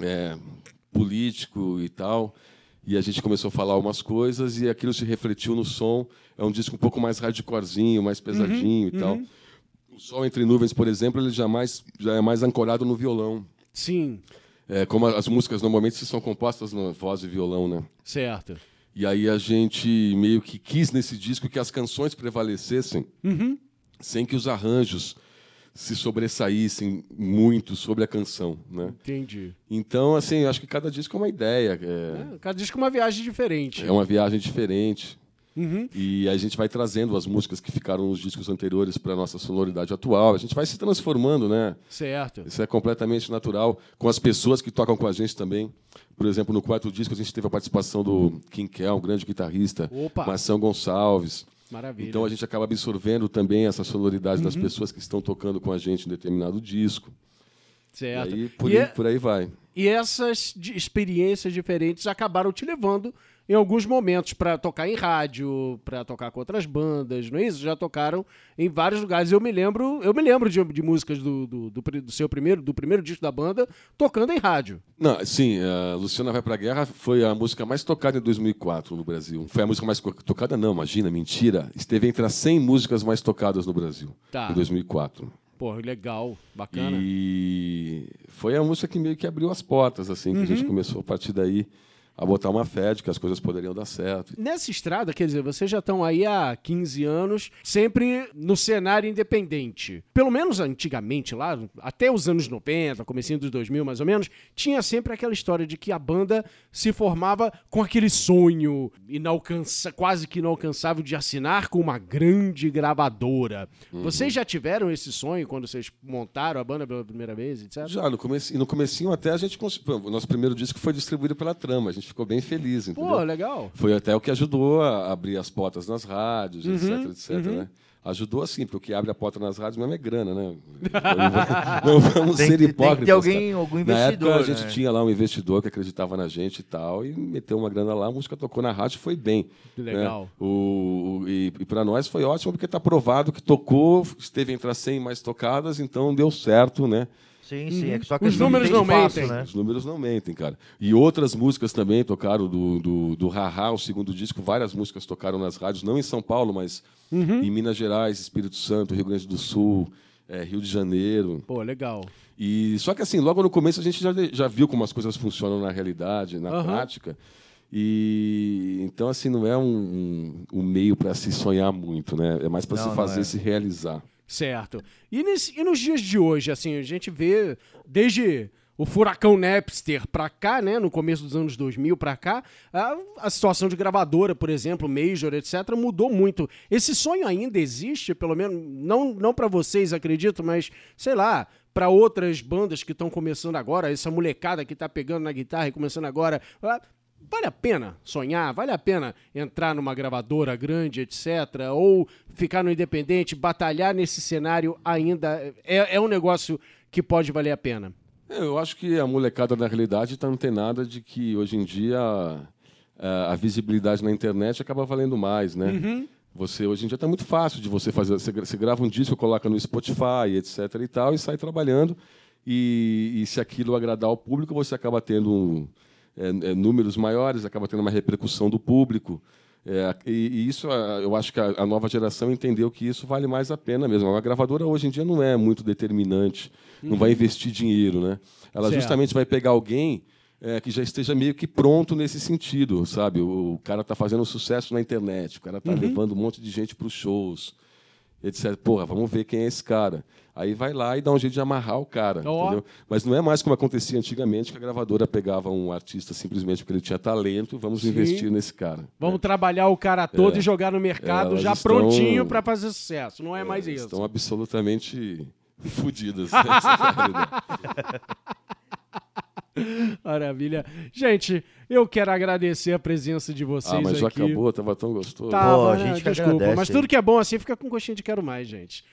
é, político e tal, e a gente começou a falar umas coisas e aquilo se refletiu no som. É um disco um pouco mais hardcorezinho, mais pesadinho e tal. O Sol Entre Nuvens, por exemplo, ele jamais, já é mais ancorado no violão. Sim, É, como as músicas normalmente são compostas na voz e violão, né? certo. E aí a gente meio que quis nesse disco que as canções prevalecessem, sem que os arranjos se sobressaíssem muito sobre a canção, né? Entendi. Então, assim, acho que cada disco é uma ideia, é, É, cada disco é uma viagem diferente. é uma viagem diferente. Uhum. E a gente vai trazendo as músicas que ficaram nos discos anteriores para nossa sonoridade atual. A gente vai se transformando, né? Certo. Isso é completamente natural com as pessoas que tocam com a gente também. Por exemplo, no quarto disco a gente teve a participação do Kim Kel, um grande guitarrista, Opa. Marção Gonçalves. Maravilha. Então a gente acaba absorvendo também essa sonoridade das pessoas que estão tocando com a gente em determinado disco. certo. E aí por, E aí é- por aí vai. E essas experiências diferentes acabaram te levando em alguns momentos para tocar em rádio, para tocar com outras bandas, não é isso? Já tocaram em vários lugares. Eu me lembro, eu me lembro de, de músicas do, do, do do seu primeiro, do primeiro disco da banda, tocando em rádio. Não, sim, a Luciana Vai Pra Guerra foi a música mais tocada em 2004 no Brasil. Foi a música mais tocada, não, imagina, mentira. Esteve entre as 100 músicas mais tocadas no Brasil Tá. em 2004. Pô, legal, bacana. E foi a música que meio que abriu as portas, assim, que a Uhum. gente começou a partir daí a botar uma fé de que as coisas poderiam dar certo. Nessa estrada, quer dizer, vocês já estão aí há 15 anos, sempre no cenário independente. Pelo menos antigamente, lá, até os anos 90, comecinho dos 2000 mais ou menos, tinha sempre aquela história de que a banda se formava com aquele sonho inalcança, quase que inalcançável de assinar com uma grande gravadora. Vocês já tiveram esse sonho quando vocês montaram a banda pela primeira vez, etc? Já no, começo, no comecinho até a gente... cons- O nosso primeiro disco foi distribuído pela Trama, a gente ficou bem feliz, entendeu? Pô, legal. Foi até o que ajudou a abrir as portas nas rádios, Uhum, etc, etc, né? Ajudou assim, porque o que abre a porta nas rádios mesmo é grana, né? [laughs] Não vamos Tem ser que- tem que ter hipócritas. alguém- algum Na investidor, época a gente né? tinha lá um investidor que acreditava na gente e tal, e meteu uma grana lá, a música tocou na rádio e foi bem. Que né? legal. O, o- e e para nós foi ótimo, porque está provado que tocou, esteve entre as 100 mais tocadas, então deu certo, né? Sim, sim. É que só Os questão de números não espaço, mentem. Né? Os números não mentem, cara. E outras músicas também tocaram do, do, do Haha, o segundo disco. Várias músicas tocaram nas rádios, não em São Paulo, mas em Minas Gerais, Espírito Santo, Rio Grande do Sul, eh, Rio de Janeiro. Pô, legal. E só que assim, logo no começo a gente já, já viu como as coisas funcionam na realidade, na Aham. prática. E então assim não é um, um, um meio para se sonhar muito, né? É mais para Não, se fazer é. se realizar. Certo. E, nesse- e nos dias de hoje, assim, a gente vê desde o furacão Napster pra cá, né, no começo dos anos 2000 pra cá, a, a situação de gravadora, por exemplo, Major, etc, mudou muito. Esse sonho ainda existe, pelo menos não não para vocês, acredito, mas sei lá, pra outras bandas que estão começando agora, essa molecada que tá pegando na guitarra e começando agora, Vale a pena sonhar? Vale a pena entrar numa gravadora grande, etc? Ou ficar no independente, batalhar nesse cenário ainda? É, é um negócio que pode valer a pena. É, Eu acho que a molecada, na realidade, está antenada de que hoje em dia a, a visibilidade na internet acaba valendo mais, né? Você hoje em dia está muito fácil de você fazer. Você grava um disco, coloca no Spotify, etc. e tal, e sai trabalhando. E, e se aquilo agradar ao público, você acaba tendo um, é, é, números maiores, acaba tendo uma repercussão do público. É, e, e isso, eu acho que a, a nova geração entendeu que isso vale mais a pena mesmo. A gravadora hoje em dia não é muito determinante, não vai investir dinheiro, né? Ela Certo. justamente vai pegar alguém é, que já esteja meio que pronto nesse sentido, sabe? O, o cara está fazendo sucesso na internet, o cara está levando um monte de gente para os shows, etc. Porra, vamos ver quem é esse cara. Aí vai lá e dá um jeito de amarrar o cara, Ó. entendeu? Mas não é mais como acontecia antigamente, que a gravadora pegava um artista simplesmente porque ele tinha talento, vamos Sim. investir nesse cara. Vamos trabalhar o cara todo É. e jogar no mercado Elas já estão- prontinho pra fazer sucesso. Não é, mais isso. Estão absolutamente fodidas. [laughs] É. Maravilha. Gente, eu quero agradecer a presença de vocês ah, mas já aqui. acabou, tava tão gostoso. Tá, Pô, a né? gente que desculpa, agradece, mas tudo que é bom assim fica com gostinho de quero mais, gente.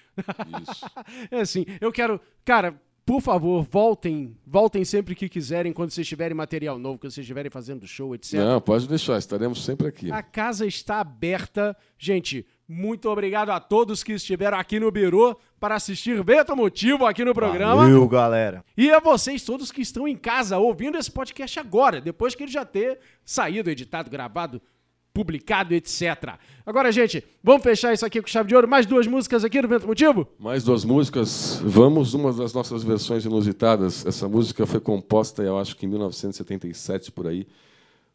Isso. [laughs] É assim, eu quero. Cara, Por favor, voltem, voltem sempre que quiserem, quando vocês tiverem material novo, quando vocês estiverem fazendo show, etc. Não, pode deixar, estaremos sempre aqui. A casa está aberta. Gente, muito obrigado a todos que estiveram aqui no Biru para assistir Bento Motivo aqui no programa. Valeu, galera. E a vocês todos que estão em casa ouvindo esse podcast agora, depois que ele já ter saído, editado, gravado, publicado, etc. Agora, gente, vamos fechar isso aqui com chave de ouro. Mais duas músicas aqui no Bento Motivo? Mais duas músicas. Vamos, uma das nossas versões inusitadas. Essa música foi composta, eu acho que em 1977, por aí,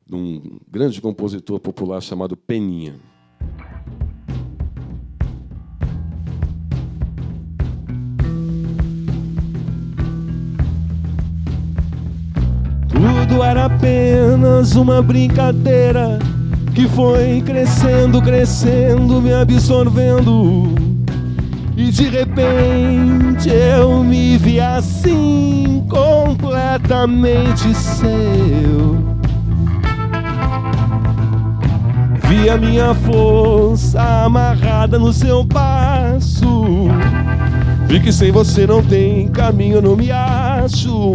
de um grande compositor popular chamado Peninha. Tudo era apenas uma brincadeira que foi crescendo, crescendo, me absorvendo. E de repente eu me vi assim, completamente seu. Vi a minha força amarrada no seu passo. Vi que sem você não tem caminho, não me acho.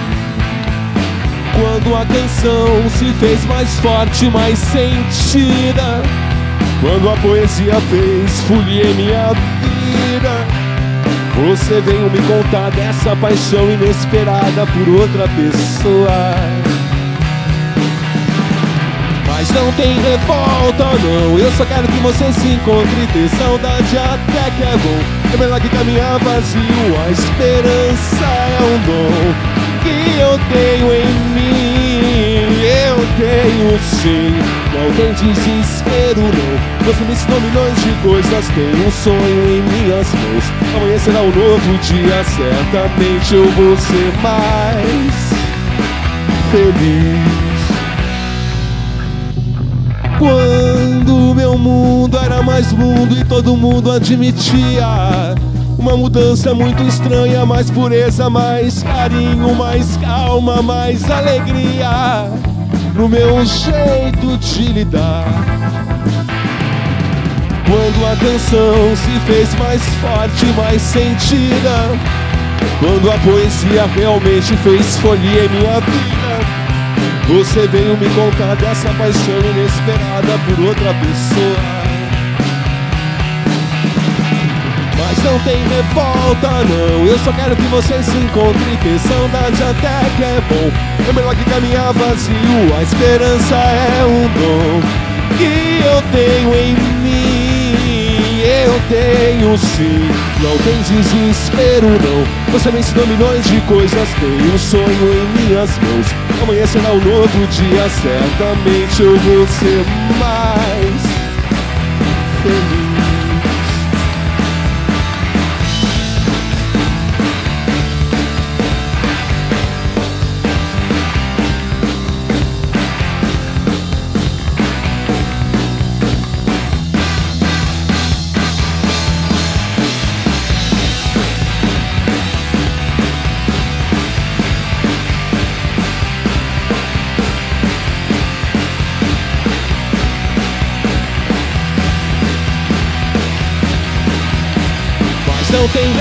Quando a canção se fez mais forte, mais sentida. Quando a poesia fez folia em minha vida. Você veio me contar dessa paixão inesperada por outra pessoa. Mas não tem revolta, não. Eu só quero que você se encontre. Ter saudade até que é bom. É melhor que caminhar vazio. A esperança é um dom que eu tenho em mim. Eu tenho sim. Não tem desespero, não. Você me ensinou milhões de coisas. Tenho um sonho em minhas mãos. Amanhã será um novo dia. Certamente eu vou ser mais feliz. Quando meu mundo era mais mundo e todo mundo admitia uma mudança muito estranha, mais pureza, mais carinho, mais calma, mais alegria no meu jeito de lidar. Quando a canção se fez mais forte, mais sentida, quando a poesia realmente fez folia em minha vida. Você veio me contar dessa paixão inesperada por outra pessoa. Mas não tem revolta, não. Eu só quero que você se encontre. Ter saudade até que é bom. É melhor que caminhar vazio. A esperança é um dom que eu tenho em mim. Eu tenho sim. Não tem desespero, não. Você me ensinou milhões de coisas. Tenho um sonho em minhas mãos. Amanhã será um novo dia. Certamente eu vou ser mais feliz.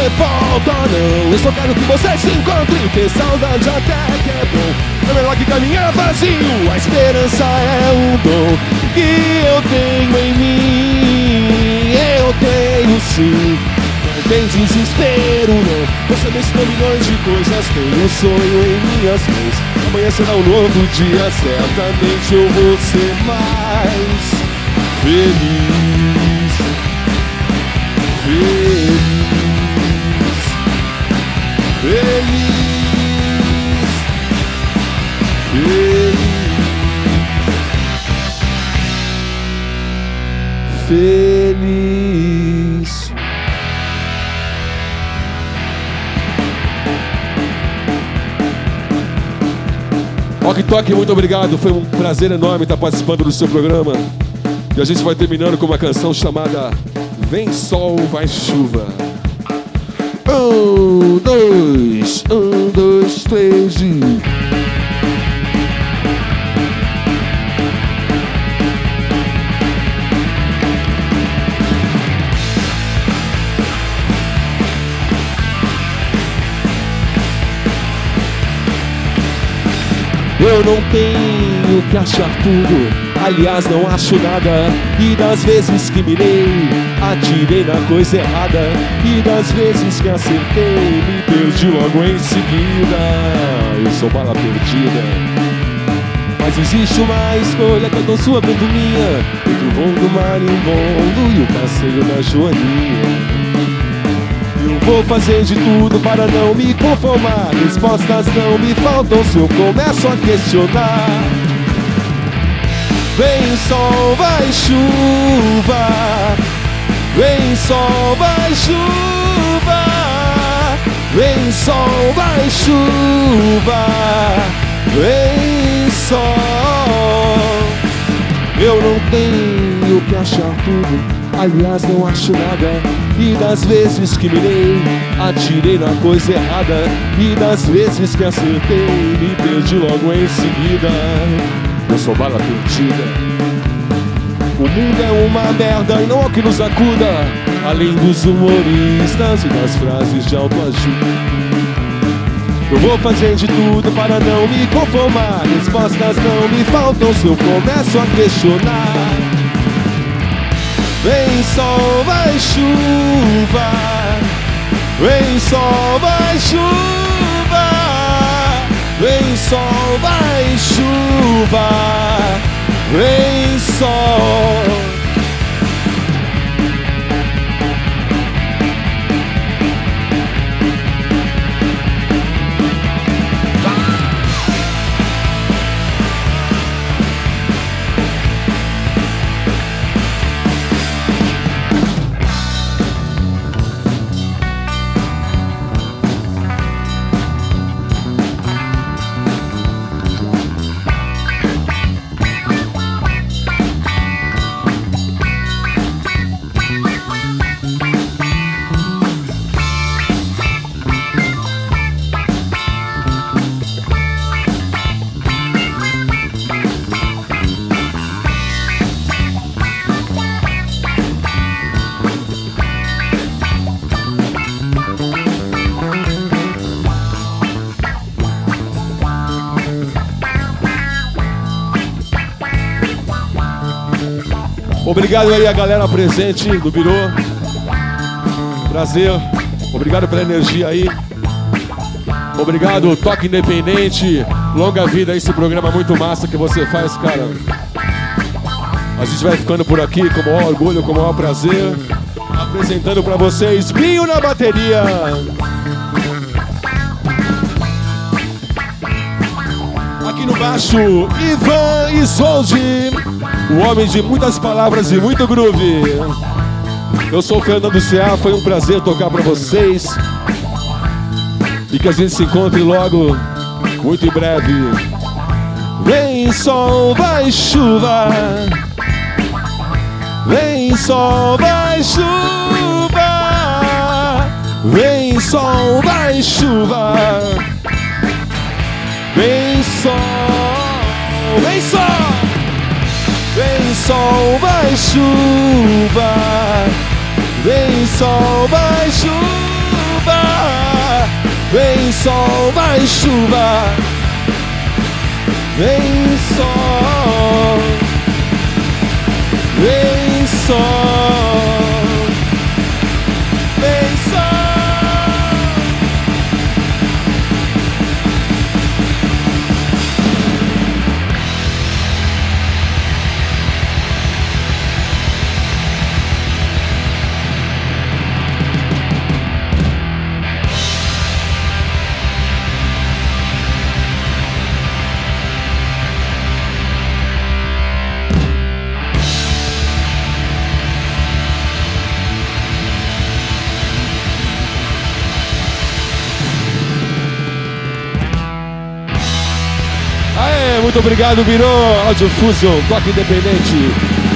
Tem revolta não. Eu só quero que você se encontre Ter saudade até que é bom. É melhor que caminhar vazio A esperança é um dom Que eu tenho em mim. Eu tenho sim. Não tem desespero não. Você me ensinou milhões de coisas Tenho um sonho em minhas mãos. Amanhã será um novo dia Certamente eu vou ser mais Feliz feliz. Ok Tok, muito obrigado. Foi um prazer enorme estar participando do seu programa. E a gente vai terminando com uma canção chamada Vem Sol, Vai Chuva. Um, dois, um, dois, três e. Eu não tenho que achar tudo, aliás não acho nada. E das vezes que mirei, atirei na coisa errada. E das vezes que acertei, me perdi logo em seguida. Eu sou bala perdida. Mas existe uma escolha que é tão sua quanto minha Entre o voo do marimbondo e o passeio da joaninha eu vou fazer de tudo para não me conformar. Respostas não me faltam se eu começo a questionar. Vem sol, vai chuva. Vem sol, vai chuva. Vem sol, vai chuva. Vem sol. Eu não tenho que achar tudo Aliás, não acho nada. E das vezes que mirei, atirei na coisa errada. E das vezes que acertei, me perdi logo em seguida. Eu sou bala perdida. O mundo é uma merda e não é o que nos acuda. Além dos humoristas e das frases de autoajuda. Eu vou fazer de tudo para não me conformar. Respostas não me faltam se eu começo a questionar. Vem sol, vai chuva. Vem sol, vai chuva. Vem sol, vai chuva. Vem sol. Obrigado aí a galera presente do Birô. Prazer. Obrigado pela energia aí. Obrigado, Toque Independente. Longa vida esse programa muito massa que você faz, cara. A gente vai ficando por aqui com o maior orgulho, com o maior prazer. Apresentando para vocês Binho na bateria. Aqui no baixo, Ivan Isoldi o homem de muitas palavras e muito groove. Eu sou o Fernando Ceará, foi um prazer tocar para vocês. E que a gente se encontre logo, muito em breve. Vem sol, vai chuva. Vem sol, vai chuva. Vem sol, vai chuva. Vem sol, vem sol. Vem sol, vai chuva. Vem sol, vai chuva. Vem sol, vai chuva. Vem sol. Vem sol. Obrigado, virou Audio Fusion, toque independente.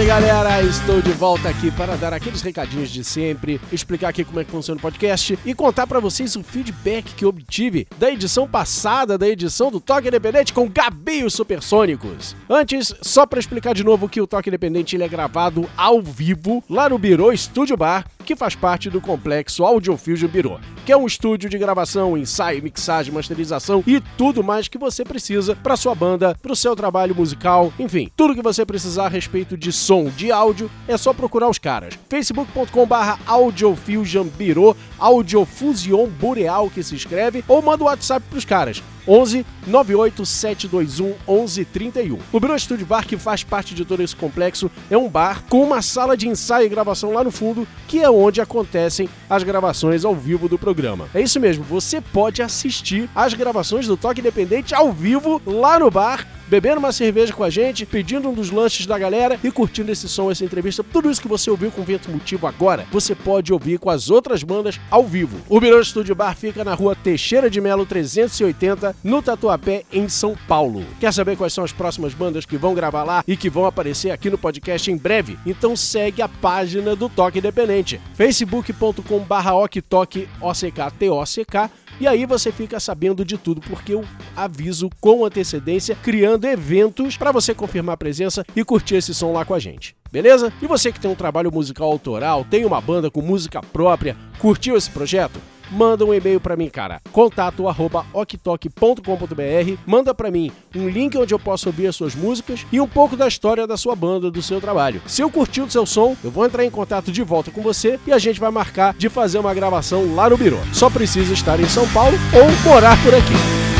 Salve galera, estou de volta aqui para dar aqueles recadinhos de sempre, explicar aqui como é que funciona o podcast e contar para vocês o feedback que obtive da edição passada da edição do Toque Independente com Gabi os Supersônicos. Antes, só para explicar de novo que o Toque Independente ele é gravado ao vivo lá no Biro Estúdio Bar, que faz parte do complexo Audiofusion Biro, que é um estúdio de gravação, ensaio, mixagem, masterização e tudo mais que você precisa para sua banda, para o seu trabalho musical, enfim, tudo que você precisar a respeito de som, de áudio, é só procurar os caras. facebook.com/barra Audiofusion Biro, Audiofusion Boreal que se escreve, ou manda o WhatsApp pros caras. 11 98 721 1131. O Biro Studio Bar, que faz parte de todo esse complexo, é um bar com uma sala de ensaio e gravação lá no fundo, que é onde acontecem as gravações ao vivo do programa. É isso mesmo, você pode assistir às gravações do Toque Independente ao vivo lá no bar bebendo uma cerveja com a gente, pedindo um dos lanches da galera e curtindo esse som, essa entrevista. Tudo isso que você ouviu com Vento Motivo agora, você pode ouvir com as outras bandas ao vivo. O Birô Studio Bar fica na rua Teixeira de Melo 380, no Tatuapé, em São Paulo. Quer saber quais são as próximas bandas que vão gravar lá e que vão aparecer aqui no podcast em breve? Então segue a página do Toque Independente, facebook.com/barra oktok, O-C-K-T-O-C-K, e aí você fica sabendo de tudo, porque eu aviso com antecedência, criando eventos para você confirmar a presença e curtir esse som lá com a gente. Beleza? E você que tem um trabalho musical autoral, tem uma banda com música própria, curtiu esse projeto? Manda um e-mail para mim, cara. Contato arroba oktok.com.br. Manda para mim um link onde eu posso ouvir as suas músicas e um pouco da história da sua banda, do seu trabalho. Se eu curtir o seu som, eu vou entrar em contato de volta com você e a gente vai marcar de fazer uma gravação lá no Biro. Só precisa estar em São Paulo ou morar por aqui.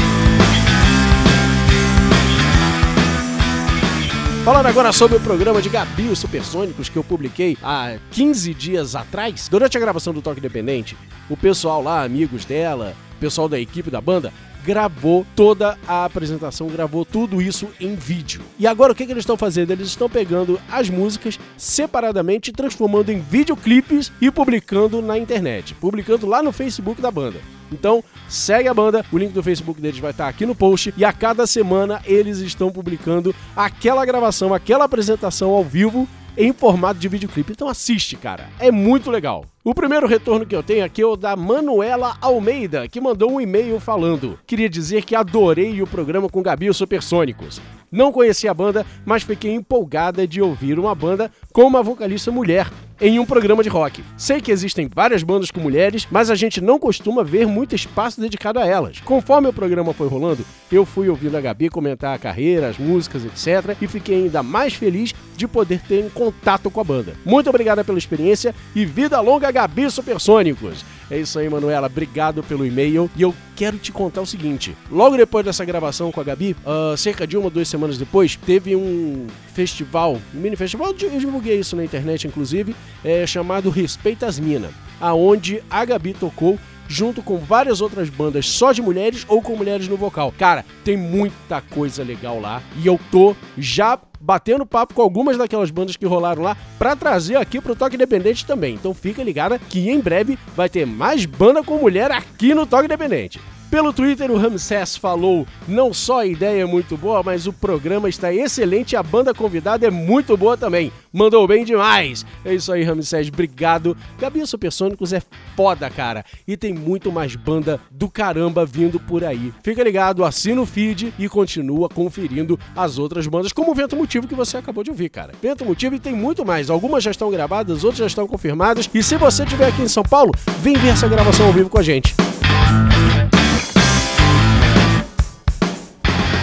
Falando agora sobre o programa de Gabi os Supersônicos que eu publiquei há 15 dias atrás, durante a gravação do Toque Independente, o pessoal lá, amigos dela, pessoal da equipe da banda, gravou toda a apresentação, gravou tudo isso em vídeo. E agora o que, que eles estão fazendo? Eles estão pegando as músicas separadamente, transformando em videoclipes e publicando na internet, publicando lá no Facebook da banda. Então, segue a banda, o link do Facebook deles vai estar aqui no post e a cada semana eles estão publicando aquela gravação, aquela apresentação ao vivo em formato de videoclipe. Então assiste, cara. É muito legal. O primeiro retorno que eu tenho aqui é o da Manuela Almeida, que mandou um e-mail falando: Queria dizer que adorei o programa com Gabi e os Supersônicos. Não conhecia a banda, mas fiquei empolgada de ouvir uma banda com uma vocalista mulher em um programa de rock. Sei que existem várias bandas com mulheres, mas a gente não costuma ver muito espaço dedicado a elas. Conforme o programa foi rolando, eu fui ouvindo a Gabi comentar a carreira, as músicas, etc. e fiquei ainda mais feliz de poder ter um contato com a banda. Muito obrigada pela experiência e vida longa Gabi Supersônicos. É isso aí, Manuela. Obrigado pelo e-mail. E eu quero te contar o seguinte: logo depois dessa gravação com a Gabi, uh, cerca de uma ou duas semanas depois, teve um festival, um mini festival, eu divulguei isso na internet, inclusive, é, chamado Respeita as Minas, aonde a Gabi tocou junto com várias outras bandas só de mulheres ou com mulheres no vocal. Cara, tem muita coisa legal lá e eu tô já batendo papo com algumas daquelas bandas que rolaram lá para trazer aqui pro Toque Independente também. Então fica ligada que em breve vai ter mais banda com mulher aqui no Toque Independente. Pelo Twitter, o Ramsés falou: não só a ideia é muito boa, mas o programa está excelente e a banda convidada é muito boa também. Mandou bem demais. É isso aí, Ramsés. Obrigado. Gabi Supersônicos é foda, cara. E tem muito mais banda do caramba vindo por aí. Fica ligado, assina o feed e continua conferindo as outras bandas, como o Vento Motivo que você acabou de ouvir, cara. Vento Motivo e tem muito mais. Algumas já estão gravadas, outras já estão confirmadas. E se você estiver aqui em São Paulo, vem ver essa gravação ao vivo com a gente.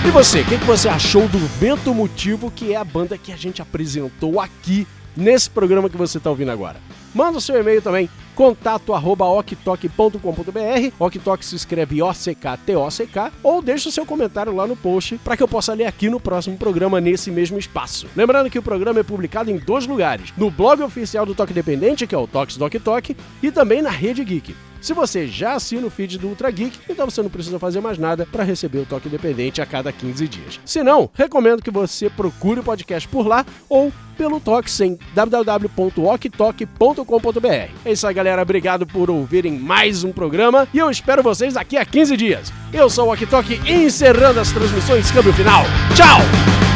E você, o que, que você achou do Vento Motivo, que é a banda que a gente apresentou aqui nesse programa que você está ouvindo agora? Manda o seu e-mail também, contato arroba oktok.com.br, oktok se escreve O-C-K-T-O-C-K, ou deixa o seu comentário lá no post para que eu possa ler aqui no próximo programa nesse mesmo espaço. Lembrando que o programa é publicado em dois lugares, no blog oficial do Toque Independente, que é o Tox Doc Talk, e também na Rede Geek. Se você já assina o feed do Ultra Geek, então você não precisa fazer mais nada para receber o Toque Independente a cada 15 dias. Se não, recomendo que você procure o podcast por lá ou pelo Tox em www.oktok.com.br. É isso aí, galera. Obrigado por ouvirem mais um programa e eu espero vocês aqui a 15 dias. Eu sou o Oktok encerrando as transmissões Câmbio Final. Tchau!